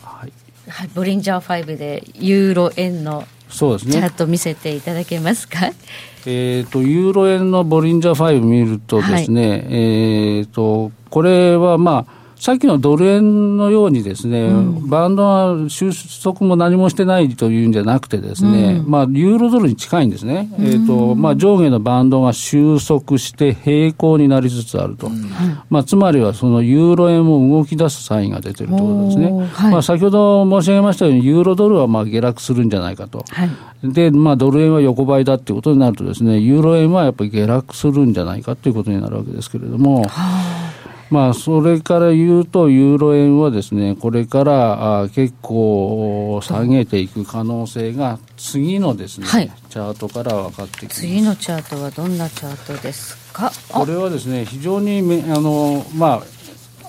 はい、はい、ボリンジャー5でユーロ円のそうですね、チャート見せていただけますか？えっ、と、ユーロ円のボリンジャー5見るとですね、はい、えっ、と、これはまあ、さっきのドル円のようにですね、うん、バンドは収束も何もしてないというんじゃなくてですね、うん、まあ、ユーロドルに近いんですね。うん、えっ、ー、と、まあ、上下のバンドが収束して平行になりつつあると。まあ、つまりはそのユーロ円も動き出すサインが出てるということですね。はい、まあ、先ほど申し上げましたように、ユーロドルはまあ下落するんじゃないかと。はい、で、まあ、ドル円は横ばいだっていうことになるとですね、ユーロ円はやっぱり下落するんじゃないかということになるわけですけれども、はあまあ、それから言うと、ユーロ円はですね、これからあ結構下げていく可能性が、次のですね、はい、チャートから分かってきます。次のチャートはどんなチャートですか？これはですね、非常にめあの、ま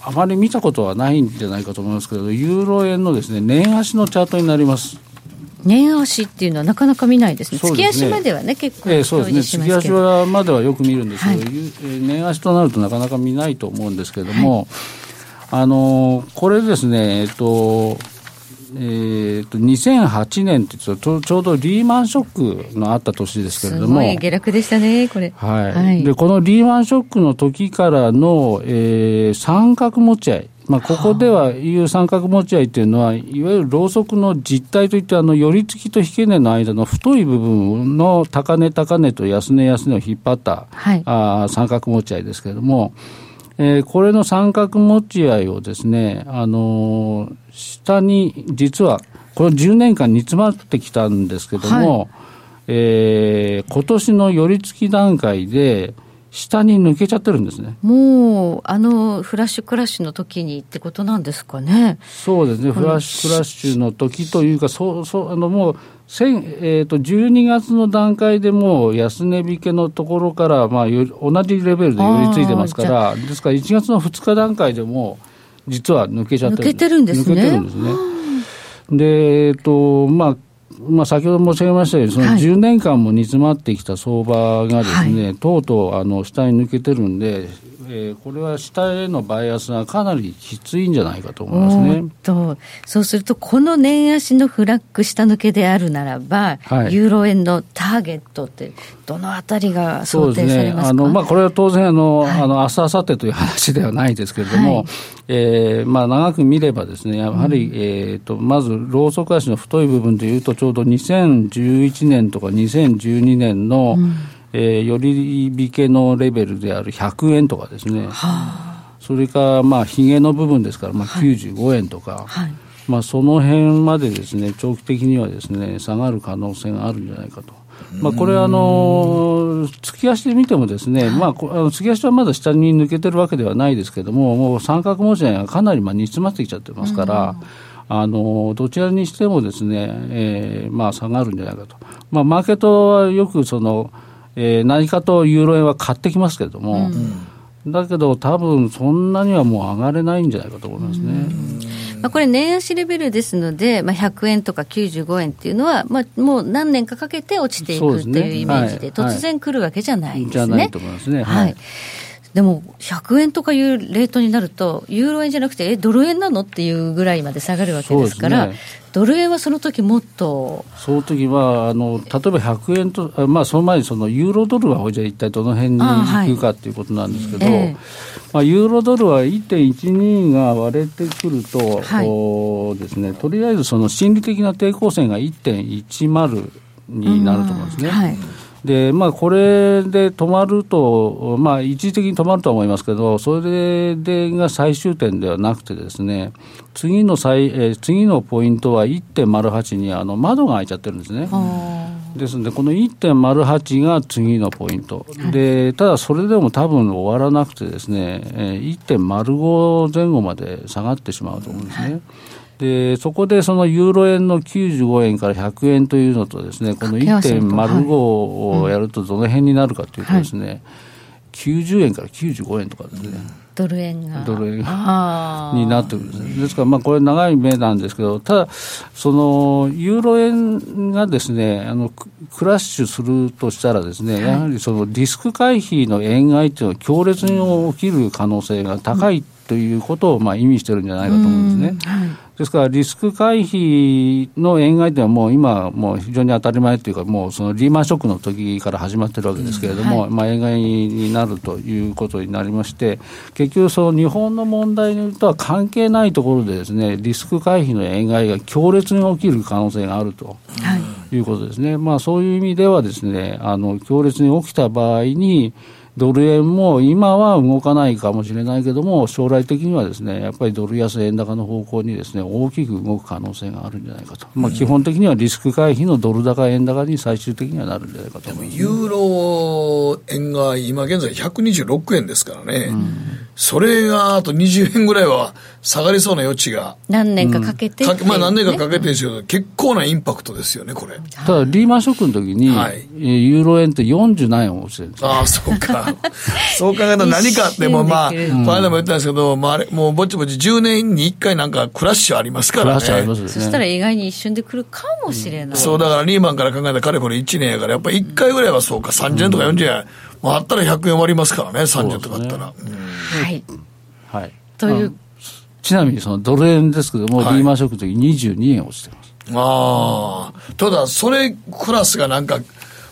あ、あまり見たことはないんじゃないかと思いますけど、ユーロ円のですね、年足のチャートになります。年足っていうのはなかなか見ないですね、すね。月足まではね、結構、えー、そうですね、月足はまではよく見るんです。けど、はい、年足となるとなかなか見ないと思うんですけれども、はい、あのこれですね、えっと、えーと、2008年ってちょちょうどリーマンショックのあった年ですけれども、すごい下落でしたね、これ。はい、はい、でこのリーマンショックの時からの、えー、三角持ち合い、まあ、ここではいう三角持ち合いというのは、いわゆるロウソクの実態といって、あの、寄り付きと引け値の間の太い部分の高値高値と安値安値を引っ張った、はい、あ三角持ち合いですけれども、えー、これの三角持ち合いをですね、あのー、下に、実は、この10年間煮詰まってきたんですけども、はい、えー、今年の寄り付き段階で、下に抜けちゃってるんですねもう、あのフラッシュクラッシュの時にってことなんですかね。そうですね、フラッシュクラッシュの時というか、そうそうあのもうえーと、12月の段階でもう安値引けのところから、まあ、同じレベルで寄りついてますから、ですから1月の2日段階でも、実は抜けちゃってる抜けてるんですね。抜けてるんですね。で、えっ、ー、と、まあ、まあ、先ほど申し上げましたように、その10年間も煮詰まってきた相場がですね、はい、とうとうあの下に抜けてるんで、えー、これは下へのバイアスがかなりきついんじゃないかと思いますね。とそうすると、この年足のフラッグ下抜けであるならば、はい、ユーロ円のターゲットって、どのあたりが想定されますか、ね、あのまあ、これは当然あの、はい、あの明日明後日という話ではないですけれども、はい、えー、まあ、長く見ればですね、やはり、うん、えーと、まずローソク足の太い部分でいうと、ちょうど2011年とか2012年の、うん。えー、より引けのレベルである100円とかですね、はあ、それからまあひげの部分ですから、まあ、95円とか、はい、まあ、その辺までですね長期的にはですね下がる可能性があるんじゃないかと。まあ、これあの、月足で見てもですね、まあ、あの月足はまだ下に抜けてるわけではないですけれども、もう三角持ちがかなりまあ煮詰まってきちゃってますから、あのどちらにしてもですね、えーまあ、下がるんじゃないかと。まあ、マーケットはよくそのえー、何かとユーロ円は買ってきますけれども、うん、だけど、多分そんなにはもう上がれないんじゃないかと思いますね。まあ、これ、年足レベルですので、まあ、100円とか95円っていうのは、まあ、もう何年かかけて落ちていくっていうイメージで、突然来るわけじゃないですね。じゃないと思いますね。はい、はいでも100円とかいうレートになると、ユーロ円じゃなくて、え、ドル円なのっていうぐらいまで下がるわけですから、ね、ドル円はその時もっとその時はあの例えば100円と、まあ、その前にそのユーロドルはじゃあ一体どの辺に行くかということなんですけど、はいえ。ー、まあ、ユーロドルは1.12が割れてくると、はい、ですね、とりあえずその心理的な抵抗線が1.10になると思うんですね。はいでまあ、これで止まると、まあ、一時的に止まるとは思いますけど、それでが最終点ではなくてですね、次の最、えー、次のポイントは1.08にあの窓が開いちゃってるんですね。ですので、この1.08が次のポイント、でただそれでも多分終わらなくてですね、1.05前後まで下がってしまうと思うんですね。でそこでそのユーロ円の95円から100円というのとですねこの1.05をやるとどの辺になるかというとですね、はい、90円から95円とかですね。ドル円が。ドル円。がになってるんです、ですから、まあ、これ、長い目なんですけど、ただ、そのユーロ円がですねあのクラッシュするとしたら、ですね、はい、やはりそのリスク回避の円買いというのは、強烈に起きる可能性が高いということをまあ意味してるんじゃないかと思うんですね。はいですから、リスク回避の円買いというのは、もう今、もう非常に当たり前というか、もうそのリーマンショックの時から始まってるわけですけれども、うんはい、まあ、円買いになるということになりまして、結局、その日本の問題とは関係ないところでですね、リスク回避の円買いが強烈に起きる可能性があると。い、うことですね、まあ、そういう意味ではですねあの強烈に起きた場合にドル円も今は動かないかもしれないけども、将来的にはですね、やっぱりドル安円高の方向にですね、大きく動く可能性があるんじゃないかと。まあ、基本的にはリスク回避のドル高円高に最終的にはなるんじゃないかとユーロ円が今現在126円ですからね。うんそれがあと20円ぐらいは下がりそうな余地が。何年かかけて、うん、まあ何年かかけてですけど、結構なインパクトですよね、これ。ただ、リーマンショックの時に、はい、ユーロ円って40何円落ちてるんですああ、そうか。そう考えたら何かってもまあ、この間も言ったんですけど、まあ、あれ、もうぼちぼち10年に1回なんかクラッシュありますからね。クラッシュありますね。そしたら意外に一瞬で来るかもしれない。うん、そう、だからリーマンから考えたらかれこれ1年やから、やっぱり1回ぐらいはそうか、30円とか40円、もうあったら100円割りますからね、30とかあったら。ねうん、はい。はい、という、ちなみにそのドル円ですけども、はい、リーマンショックの時22円落ちてます。ああ、ただ、それクラスがなんか、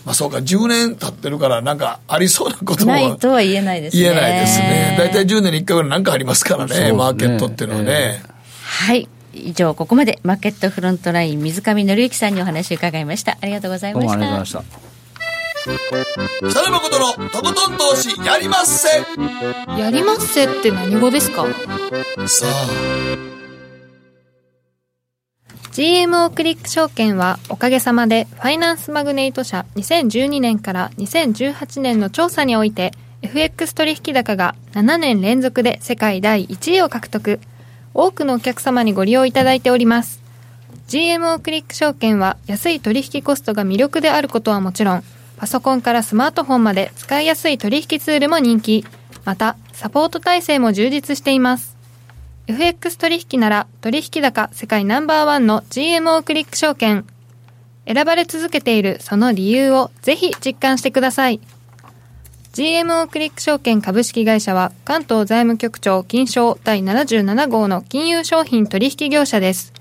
まあそうか、10年経ってるから、なんかありそうなことも。ないとは言えないですね。言えないですね。大体10年に1回ぐらいなんかありますからね、ねマーケットっていうのはね。えー、はい。以上、ここまでマーケットフロントライン、水上紀之さんにお話を伺いました。ありがとうございました。ありがとうございました。北野誠のとことん投資やりまっせ。やりまっせって何語ですか？さあ。GMO クリック証券はおかげさまでファイナンスマグネイト社2012年から2018年の調査において FX 取引高が7年連続で世界第1位を獲得多くのお客様にご利用いただいております。GMO クリック証券は安い取引コストが魅力であることはもちろんパソコンからスマートフォンまで使いやすい取引ツールも人気。また、サポート体制も充実しています。FX 取引なら取引高世界ナンバーワンの GMO クリック証券。選ばれ続けているその理由をぜひ実感してください。GMO クリック証券株式会社は関東財務局長金賞第77号の金融商品取引業者です。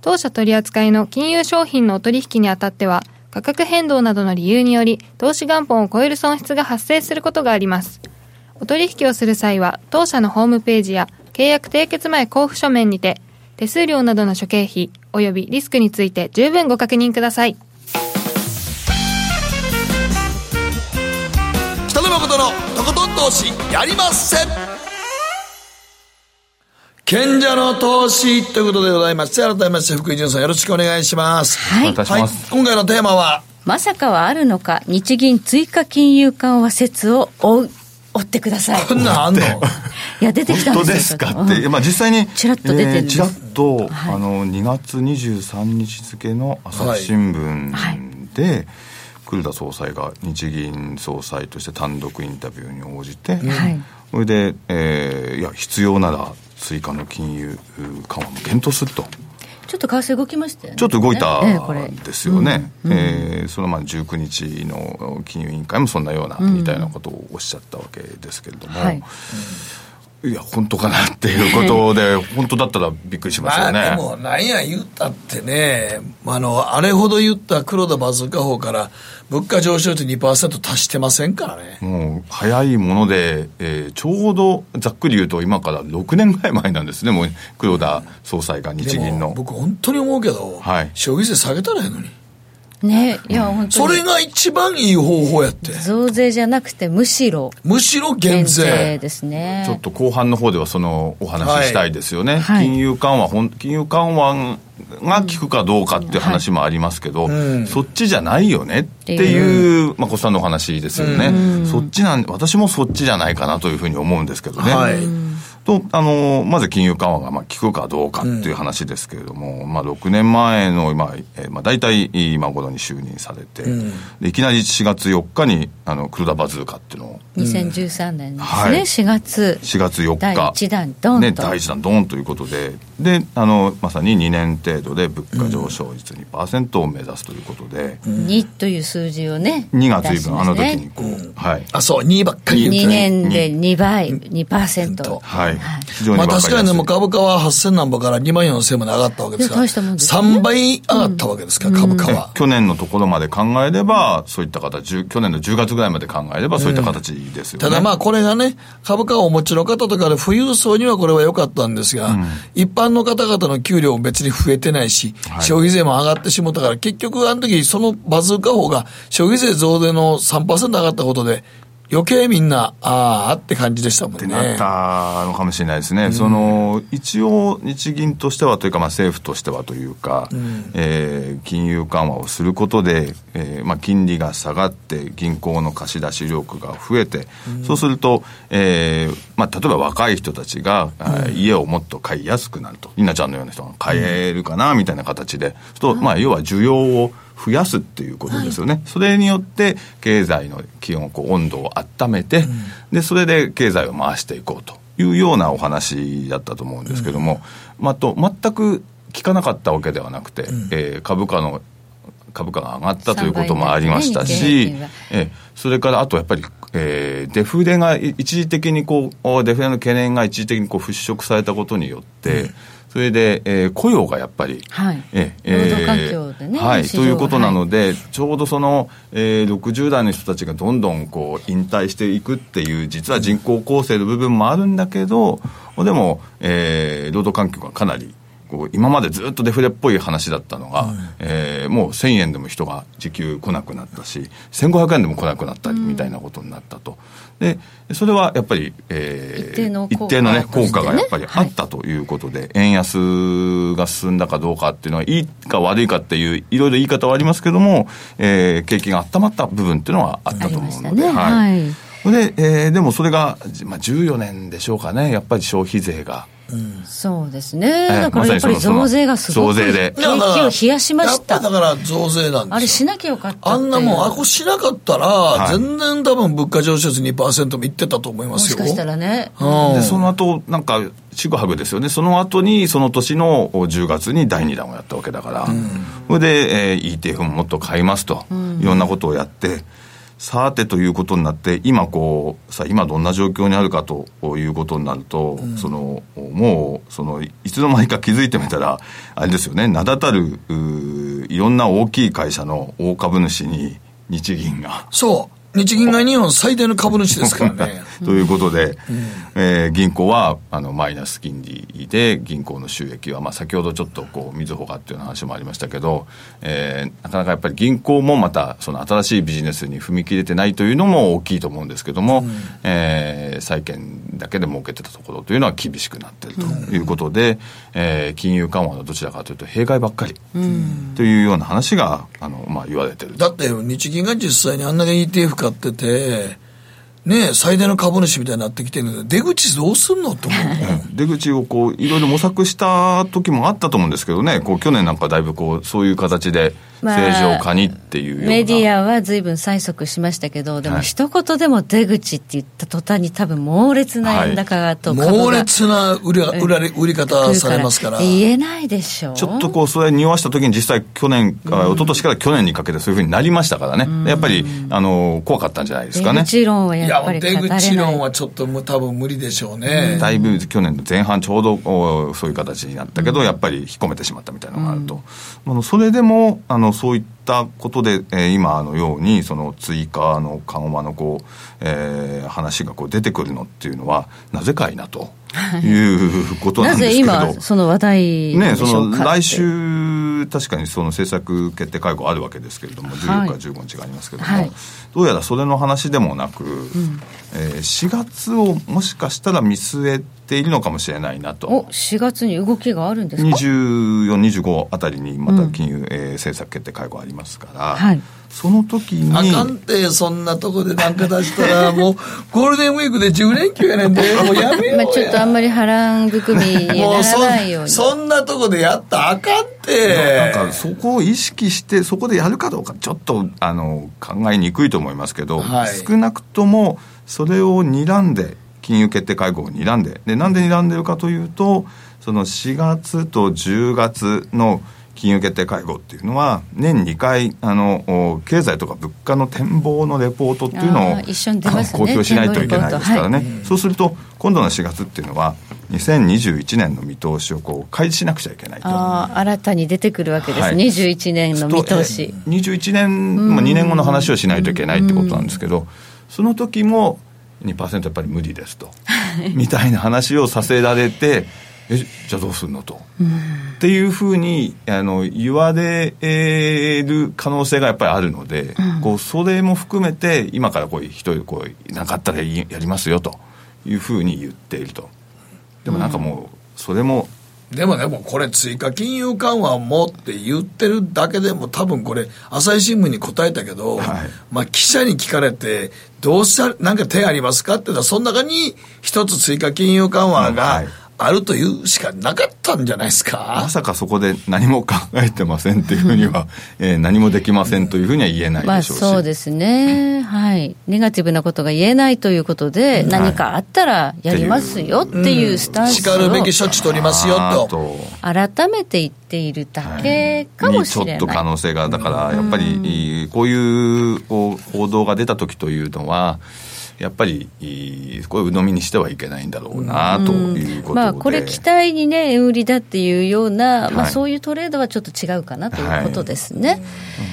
当社取扱いの金融商品の取引にあたっては価格変動などの理由により投資元本を超える損失が発生することがあります。お取引をする際は当社のホームページや契約締結前交付書面にて手数料などの諸経費及びリスクについて十分ご確認ください。北野誠のとことん投資やりまっせ賢者の投資ということでございまして改めまして福井潤さんよろしくお願いします。はい、はい、今回のテーマは？まさかはあるのか日銀追加金融緩和説を追う追ってください。こんなんあんの？いや、出てきたんですかって、まあ実際に、ちらっと出てるんです。ちらっと、はい、あの、2月23日付の朝日新聞で、はいはい。黒田総裁が日銀総裁として単独インタビューに応じて、はい、それで、えー、いや必要なら追加の金融緩和も検討すると。ちょっと為替動きましたよね。ちょっと動いたんですよね。えー、うんえー、そのまあ19日の金融委員会もそんなような、みたいなことをおっしゃったわけですけれども。はいいや、本当かなっていうことで、本当だったらびっくりしますよね。まあ、でも、なんや言ったってね、あの、あれほど言った黒田バズーカ法から、物価上昇率2%足してませんからね。もう、早いもので、えー、ちょうど、ざっくり言うと、今から6年ぐらい前なんですね、もう、黒田総裁が日銀の。僕、本当に思うけど、はい、消費税下げたらええのに。ねいや、本当に。それが一番いい方法やって。増税じゃなくて、むしろ。むしろ減税。ですね。ちょっと後半の方ではそのお話ししたいですよね。はい、金融緩和、金融緩和が効くかどうかっていう話もありますけど、うんはい、そっちじゃないよねっていう、まこさんのお話ですよね。うん、そっちなん、私もそっちじゃないかなというふうに思うんですけどね。はいと、あの、まず金融緩和がまあ効くかどうかっていう話ですけれども、うん、まあ6年前の今、えー、まあ大体今頃に就任されて、うん、いきなり4月4日にあの黒田バズーカっていうのを。2013年ですね、はい、4月。4月4日。第1弾ドンね、第1弾ドンということで、で、あの、まさに2年程度で物価上昇率2%を目指すということで。うん、2という数字をね。2が随分あの時にこう、はい。あ、そう、2ばっかり言って2年で2倍、2%。はい。非常にまあ確かにでも株価は8000何歩から2万4000まで上がったわけですから、3倍上がったわけですから、株価は。去年のところまで考えれば、そういった形、去年の10月ぐらいまで考えれば、そういった形ですよね。ただまあこれがね、株価をお持ちの方とかで富裕層にはこれは良かったんですが、一般の方々の給料も別に増えてないし、消費税も上がってしまったから、結局あの時そのバズーカ法が消費税増税の3%上がったことで、余計みんな、ああって感じでしたもんね。ってなったのかもしれないですね。うん、その、一応日銀としてはというか、まあ政府としてはというか、うん、えー、金融緩和をすることで、えー、まあ金利が下がって銀行の貸し出し力が増えて、うん、そうすると、えー、まあ例えば若い人たちが、うん、家をもっと買いやすくなると。稲ちゃんのような人が買えるかな、みたいな形で、と、まあ要は需要を増やすっていうことですよね、はい、それによって経済の気温こう温度を温めて、うん、でそれで経済を回していこうというようなお話だったと思うんですけども、うん、まあ、と全く聞かなかったわけではなくて、うん、えー、株価の株価が上がったということもありましたし、えそれからあとやっぱり、えー、デフレが一時的にこう、デフレの懸念が一時的にこう払拭されたことによって、うんそれで、えー、雇用がやっぱり、はい。えー、労働環境でね、はい、ということなので、はい、ちょうどその、えー、60代の人たちがどんどんこう引退していくっていう、実は人口構成の部分もあるんだけど、でも、えー、労働環境がかなりこう今までずっとデフレっぽい話だったのが、うん、えー、もう1000円でも人が時給来なくなったし、1500円でも来なくなったりみたいなことになったと。で、それはやっぱり、えー、一定の一定のね、効果がやっぱりあったということで、はい、円安が進んだかどうかっていうのは、いいか悪いかっていう、いろいろ言い方はありますけども、えー、景気が温まった部分っていうのはあったと思うので、ね、はい。で、えー、でもそれが、まあ、14年でしょうかね、やっぱり消費税が、そうですね、だからやっぱり増税がすごく増税で。景気を冷やしました。だから増税なんですあれしなきゃよかったあんなもんあこしなかったら、はい、全然多分物価上昇率2%もいってたと思いますよ。もしかしたらね、うん、でその後なんかちぐはぐですよね、その後に、その年の10月に第2弾をやったわけだから、うん、それで、えー、ETF ももっと買いますと、うん、いろんなことをやって、さてということになって、今こう、さあ、今どんな状況にあるかということになると、うん、そのもうその、いつの間にか気づいてみたら、あれですよね、名だたるいろんな大きい会社の大株主に日銀が。そう日銀が日本最大の株主ですからね。ということで、うん、えー、銀行はあのマイナス金利で銀行の収益は、まあ、先ほどちょっとこうみずほがっていう話もありましたけど、えー、なかなかやっぱり銀行もまたその新しいビジネスに踏み切れてないというのも大きいと思うんですけども、うん、えー、債券だけで儲けてたところというのは厳しくなってるということで、うん、えー、金融緩和のどちらかというと弊害ばっかりというような話があの、まあ、言われてる。だって日銀が実際にあんだけ ETF 使ってて、ね、最大の株主みたいになってきてるので、出口どうすんのと思う 出口をこういろいろ模索した時もあったと思うんですけどね、こう去年なんかだいぶこうそういう形で正常化にっていうような、メディアはずいぶん催促しましたけど、でも一言でも出口って言った途端に、多分猛烈な円高と株が、猛烈な売り売られ売り方されますから、言えないでしょ。ちょっとこう、それ匂わした時に、実際、去年、か、うん、一昨年から去年にかけてそういうふうになりましたからね、うん、やっぱりあの怖かったんじゃないですかね。出口論はやっぱり出口論はちょっと多分無理でしょうね。うん、だいぶ去年の前半、ちょうどそういう形になったけど、やっぱり引っ込めてしまったみたいなのがあると。あのそれでもあのそういったったことで、えー、今のようにその追加の緩和のこう、えー、話がこう出てくるのっていうのはなぜかいなとい。うことなんですけど。なぜ今その話題ねその来週確かにその政策決定会合あるわけですけれども14日15日がありますけれども、はい、どうやらそれの話でもなく、うん、えー、4月をもしかしたら見据えているのかもしれないなと。お4月に動きがあるんですか？24、25あたりにまた金融、うん、えー、政策決定会合ありますから、はい、その時に。あかんて、そんなとこでなんか出したら、もう、ゴールデンウィークで10連休やねんで、もうやめようや。まあちょっとあんまり波乱含みにならないように。そんなとこでやったらあかんて。なんか、そこを意識して、そこでやるかどうか、ちょっと、あの、考えにくいと思いますけど、はい、少なくとも、それを睨んで、金融決定会合を睨んで、で、なんで睨んでるかというと、その4月と10月の金融決定会合っていうのは年2回あの経済とか物価の展望のレポートっていうのを、ね、公表しないといけないですからね、はい、そうすると今度の4月っていうのは2021年の見通しをこう開示しなくちゃいけないと。あ新たに出てくるわけです、はい、21年の見通し。21年、まあ、2年後の話をしないといけないってことなんですけどその時も2%やっぱり無理ですと。みたいな話をさせられて えじゃあどうするのと、うん、っていうふうにあの言われる可能性がやっぱりあるので、うん、こうそれも含めて今からこう一人こうなかったらやりますよというふうに言っていると。でもなんかもうそれも、でもでもこれ追加金融緩和もって言ってるだけでも多分これ朝日新聞に答えたけど、はい、まあ記者に聞かれてどうしたなんか手ありますかって言ったらその中に一つ追加金融緩和が、はいあるというしかなかったんじゃないですか？まさかそこで何も考えてませんっていうふうには、えー、何もできませんというふうには言えないでしょうし、まあ、そうですね、はい、ネガティブなことが言えないということで、何かあったらやりますよっていうスタンスを、しかるべき処置取りますよと。改めて言っているだけかもしれない、はい、ちょっと可能性がだからやっぱりこういう報道が出た時というのはやっぱりこれ鵜呑みにしてはいけないんだろうなということで、まあ、これ期待にね円売りだっていうような、はい、まあ、そういうトレードはちょっと違うかなということですね、はい、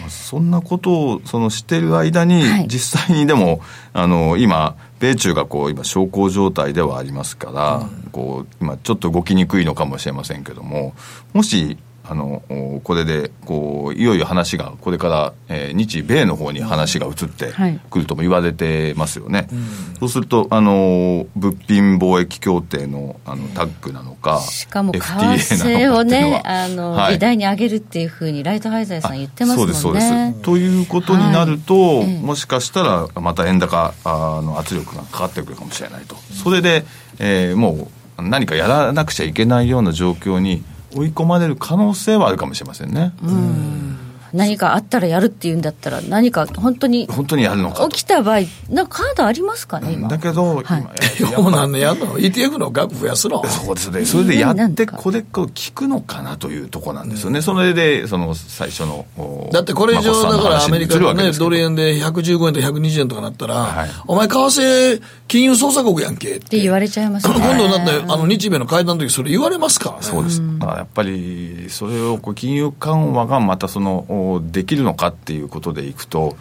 そんなことをそのしてる間に、実際にでもあの今米中がこう今小康状態ではありますから、うん、こう今ちょっと動きにくいのかもしれませんけどももしあのこれでこういよいよ話がこれから、えー、日米の方に話が移ってくるとも言われてますよね、はいそうするとあの物品貿易協定のあのタッグなのかしかも為替をねあの、はい、議題に上げるっていうふうにライトハイザーさん言ってますもんね。そうですそうです。ということになると、はい、もしかしたらまた円高あの圧力がかかってくるかもしれないと。それで、えー、もう何かやらなくちゃいけないような状況に追い込まれる可能性はあるかもしれませんね。うん何かあったらやるっていうんだったら、何か本当に本当にやるのか起きた場合、なんかカードありますかね、今。だけど、はい。今今なんでやるの ?ETF の額増やすの？そうですね、それでやって、これ、こう効くのかなというところなんですよね、それで、その最初の、おだってこれ以上、まあだからアメリカのね、ドル円円で115円と120円とかなったら、はい。お前、為替金融操作国やんけっ。ってて言われちゃいますね。今度だって、あの、日米の会談の時それ言われますからね。そうです、やっぱりそれをこう金融緩和がまたそのおできるのかっていうことでいくと、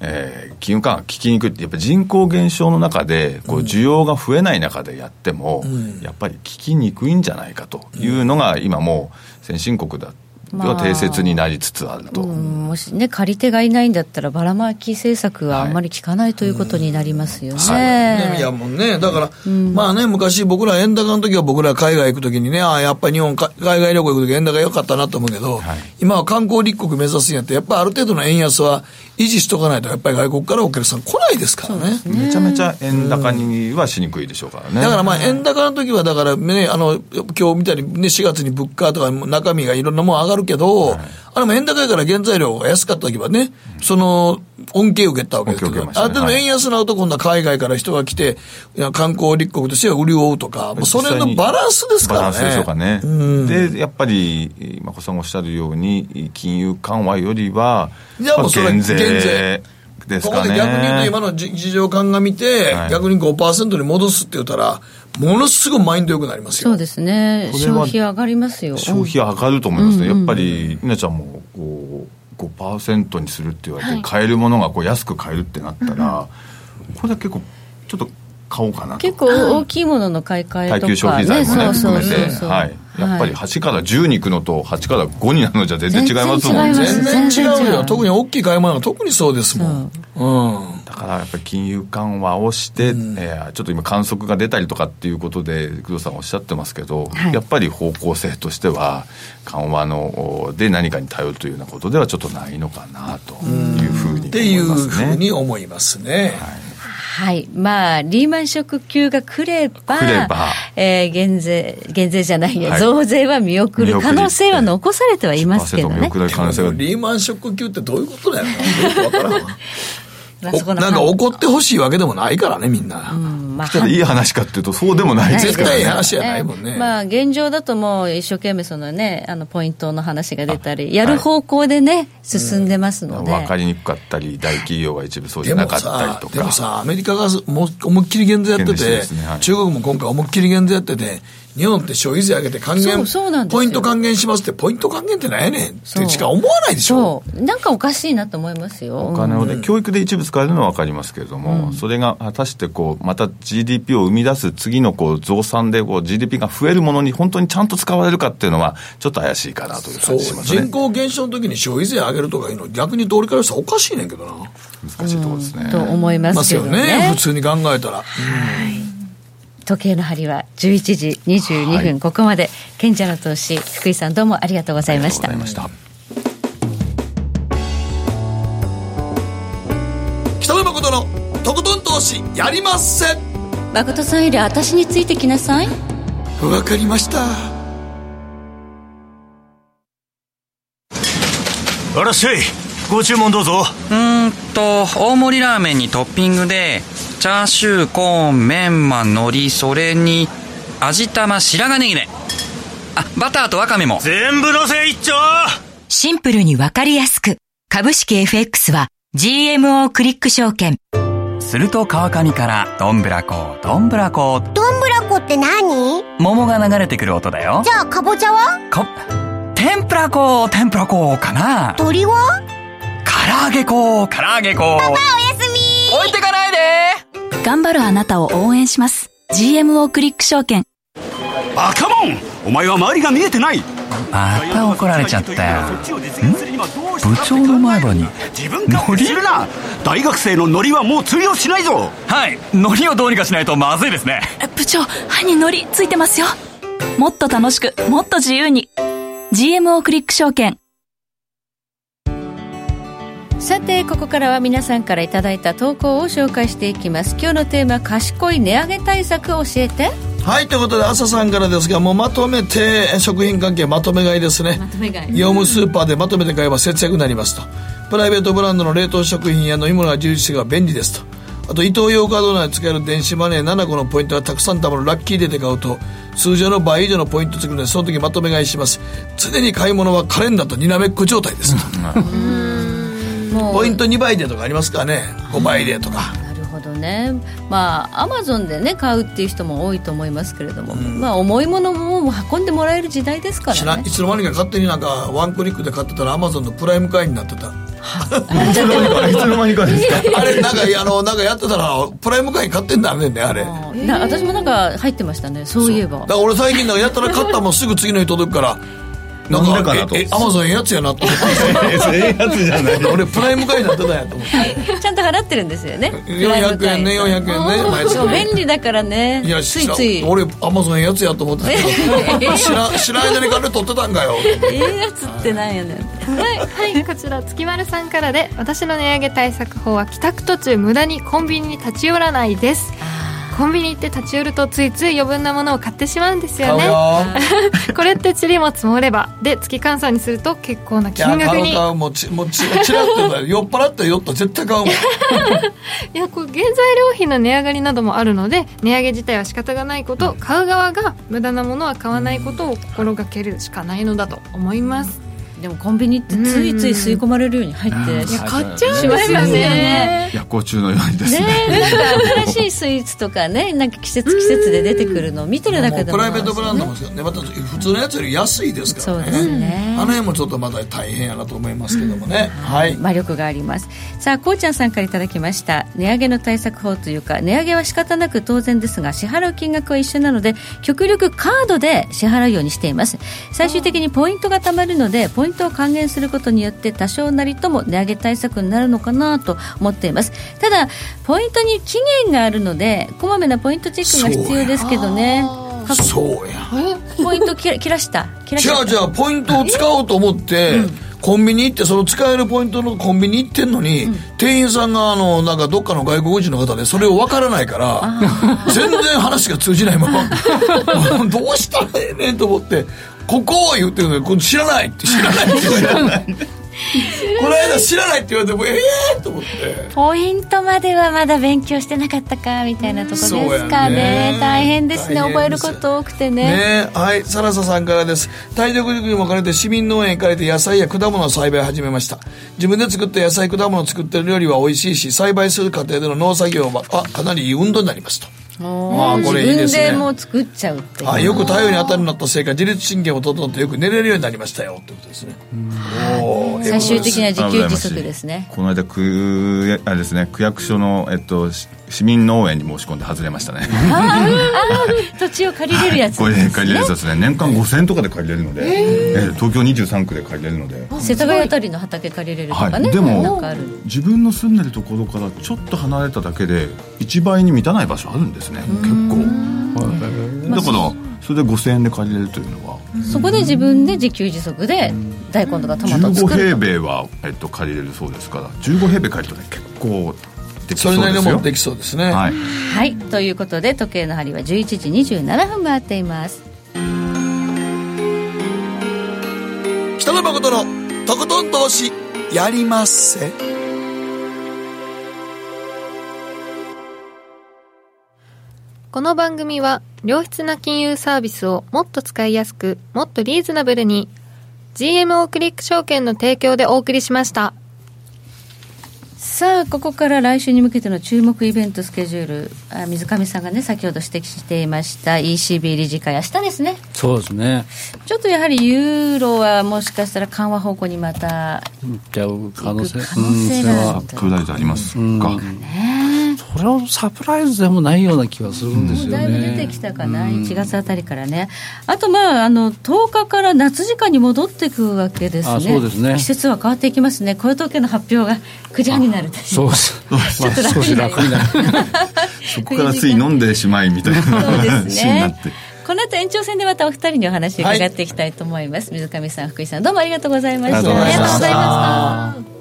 えー金融緩和、効きにくいって、やっぱり人口減少の中で、こう需要が増えない中でやっても、やっぱり効きにくいんじゃないかというのが、今もう先進国だでは定説になりつつあると。うんもしね、借り手がいないんだったら、ばらまき政策はあんまり効かないということになりますよね。ね、いやもうね、だから、まあね、昔僕ら円高の時は僕ら海外行く時にね、ああ、やっぱり日本か、海外旅行行く時円高良かったなと思うけど、今は観光立国目指すんやって、やっぱりある程度の円安は維持しとかないと、やっぱり外国からお客さん来ないですからね。めちゃめちゃ円高にはしにくいでしょうからね。だからまあ円高の時は、だからね、あの、今日みたいにね、4月に物価とか中身がいろんなもの上がるけど、あれも円高やから原材料が安かった時はね、その恩恵を受けたわけですけど、ねある程度円安になると今度は海外から人が来て、いや観光立国としては潤うとか、もうそれのバランスですからね。バランスでしょうかね。うんで、やっぱり、今子さんがおっしゃるように、金融緩和よりは、いやもうそれは減減税税ですここで。逆に言うと、今のじ事情鑑みて、はい逆に5%に戻すって言ったら、ものすごいマインド良くなりますよ。そうですね。消費上がりますよ。消費上がると思いますね。やっぱり、稲ちゃんも、こう、5%にするって言われて、買えるものがこう安く買えるってなったら、これは結構、ちょっと買おうかなと。結構大きいものの買い替えとか、ね、耐久消費財もね、そう含めて、そうそうそうはい。やっぱり8から10に行くのと、8から5になるのじゃ全然違いますもんね。全然違うよ。特に大きい買い物は特にそうですもん。うん。だからやっぱり金融緩和をして、えーちょっと今、観測が出たりとかっていうことで、工藤さんおっしゃってますけど、はいやっぱり方向性としては、緩和のおで何かに頼るというようなことではちょっとないのかなというふうにっていう思いますね。ふうに思いますね。はい。まあ、リーマンショック級が来れば、来れば。えー減税、減税じゃないや、はい。増税は見送る可能性は残されてはいますけど1%見ね。送られる可能性が。リーマンショック級ってどういうことだよ。な。なんか怒ってほしいわけでもないからね、みんな。まあ来たらいい話かっていうと、そうでもないです絶からね。対いい話じゃないもんね。まあ、現状だともう一生懸命そのね、あの、ポイントの話が出たり、やる方向でね、進んでますので。分かりにくかったり、大企業が一部そうじゃなかったりとか。でもさ、アメリカがもう思いっきり減税やってて、ねはい中国も今回思いっきり減税やってて、日本って消費税上げて還元、そうそうなんですよポイント還元しますって、ポイント還元って何やねんってしか思わないでしょ。そう。なんかおかしいなと思いますよ。お金をね、教育で一部使えるのは分かりますけれども、それが果たしてこうまた GDP を生み出す次のこう増産でこう GDP が増えるものに本当にちゃんと使われるかっていうのはちょっと怪しいかなという感じしますね人口減少の時に消費税上げるとかいうの逆に通りからしたらおかしいねんけどな。難しいところですね、と思いまますけどね。ね、普通に考えたら。時計の針は11時22分、はい。ここまで賢者の投資福井さんどうもありがとうございました。ありがとうございました。北野誠のとことん投資やりまっせ。誠さんより私についてきなさい。わかりました。あらっしゃいご注文どうぞ。うーんと大盛りラーメンにトッピングでチャーシューコーンメンマ海苔それに味玉白髪ネギね。あバターとワカメも。全部のせ一丁。シンプルにわかりやすく。株式 FX は GMO クリック証券。すると川上からどんぶらこどんぶらこどんぶらこって何？桃が流れてくる音だよ。じゃあかぼちゃは？こ天ぷらこ天ぷらこかな。鳥は？唐揚げこ唐揚げこおやすみ置いてかないで頑張るあなたを応援します。GMO クリック証券。バカモン!お前は周りが見えてない!また怒られちゃったよ。部長の前歯に。自分勝手にするな!大学生のノリはもう通用しないぞ!はい。海苔をどうにかしないとまずいですね。部長歯にのりついてますよ。もっと楽しくもっと自由に。GMO クリック証券さてここからは皆さんからいただいた投稿を紹介していきます。今日のテーマ賢い値上げ対策を教えて。はいということで朝さんからですがもうまとめて食品関係まとめ買いですね。まとめ買い。業務スーパーでまとめて買えば節約になりますと。プライベートブランドの冷凍食品や飲み物が充実してが便利ですと。あと伊東洋カード内で使える電子マネー7個のポイントがたくさん貯まるラッキーデーで買うと通常の倍以上のポイントつくのでその時まとめ買いします。常に買い物はカレンダーとにらめっこ状態ですポイント2倍でとかありますからね5倍でとか。なるほどね。まあアマゾンでね買うっていう人も多いと思いますけれども、まあ重いものも運んでもらえる時代ですか知ららねんいつの間にか勝手になんかワンクリックで買ってたらアマゾンのプライム会員になってた。いつの間にかいつの間にかですか。あれなんかあのなんかやってたらプライム会員買ってんだねんねあれな私もなんか入ってましたね。そういえば。だから俺最近なんかやったら買ったもんすぐ次の日届くからなんなんでかなとええアマゾンええやつやなと思って。ええやつじゃない俺プライム会員になってたんやと思って。ちゃんと払ってるんですよね。400円ね400円ね。毎月。そう便利だからね。いやついつい。俺アマゾンええやつやと思ってた。けど知らん知らん間に金取ってたんかよ。ええやつってなんやねん。はい、はい、こちら月丸さんからで私の値上げ対策法は帰宅途中無駄にコンビニに立ち寄らないですコンビニ行って立ち寄るとついつい余分なものを買ってしまうんですよね。買うよ。これって塵も積もればで月換算にすると結構な金額に。買う買うもうちもうちちらっと酔っ払って酔ったら絶対買うもん。いやこれ原材料費の値上がりなどもあるので値上げ自体は仕方がないこと買う側が無駄なものは買わないことを心がけるしかないのだと思いますでもコンビニってついつい吸い込まれるように入っていや買っちゃうんしますよね。夜行中のようにですね。ねなんか新しいスイーツとかねなんか季節季節で出てくるのを見てるだけでもプライベートブランドもでねまた普通のやつより安いですからね。そうですね。あの辺もちょっとまだ大変やなと思いますけどもね、はい。魔力があります。さあこうちゃんさんからいただきました。値上げの対策法というか値上げは仕方なく当然ですが支払う金額は一緒なので極力カードで支払うようにしています。最終的にポイントが貯まるのでポイントを還元することによって多少なりとも値上げ対策になるのかなと思っています。ただポイントに期限があるのでこまめなポイントチェックが必要ですけどね。そうや。ポイント切ら切らした？切らした。じゃあじゃあポイントを使おうと思って、コンビニ行ってその使えるポイントのコンビニ行ってんのに、店員さんがあのなんかどっかの外国人の方でそれを分からないから全然話が通じないまま どうしたらええねんと思ってここを言ってるのに知らないって知らないって知らないこの間知らないって言われてもええー、と思って。ポイントまではまだ勉強してなかったかみたいなとこですかね。やね。大変ですね。覚えること多くてね。ね。はい、サラサさんからです。体力塾にも兼ねて市民農園へ行かれて野菜や果物の栽培を始めました。自分で作った野菜、果物を作ってる料理は美味しいし、栽培する過程での農作業は、あ、かなりいい運動になりますと。まあこれいいですね。自分でもう作っちゃうっていう。あよく太陽に当たるようになったせいか自律神経も整ってよく寝れるようになりましたよ。ってことですね。最終的にはええこと自給自足ですね。この間区あれですね区役所の、えっと、し市民農園に申し込んで外れましたね。土地を借りれるやつこれ借りれるやつですね。年間5000円とかで借りれるので、えー東京23区で借りれるので。世田谷あたりの畑借りれるとかね、はい、でも自分の住んでるところからちょっと離れただけで1倍に満たない場所あるんですね。結構。だからそれで5000円で借りれるというのは。そこで自分で自給自足で大根とかトマトを15作る平米は、えっと、借りれるそうですから。15平米借りるとね結構できそそうれなりですよのもできそうですね。はい。はい。ということで時計の針は11時27分回っています。北野誠のとことん投資やりまっせ。この番組は良質な金融サービスをもっと使いやすくもっとリーズナブルに GMO クリック証券の提供でお送りしましたさあここから来週に向けての注目イベントスケジュール。あ水上さんがね先ほど指摘していました ECB 理事会明日ですね。そうですね。ちょっとやはりユーロはもしかしたら緩和方向にまたいっちゃう可能性行く可能性があるうん。アップダイズありますか、それはサプライズでもないような気がするんですよだね、いぶ出てきたかな、1月あたりからね、あと、まあ、あの10日から夏時間に戻っていくわけですね。あそうですね。季節は変わっていきますね、雇用統計の発表が9時半になるそうです、まあ、ちょっと楽になり楽になる。そこからつい飲んでしまいみたいな話 になねって。この後延長戦でまたお二人にお話を伺って。いきたいと思います、水上さん福井さんどうもありがとうございましたありがとうございましたありがとうございました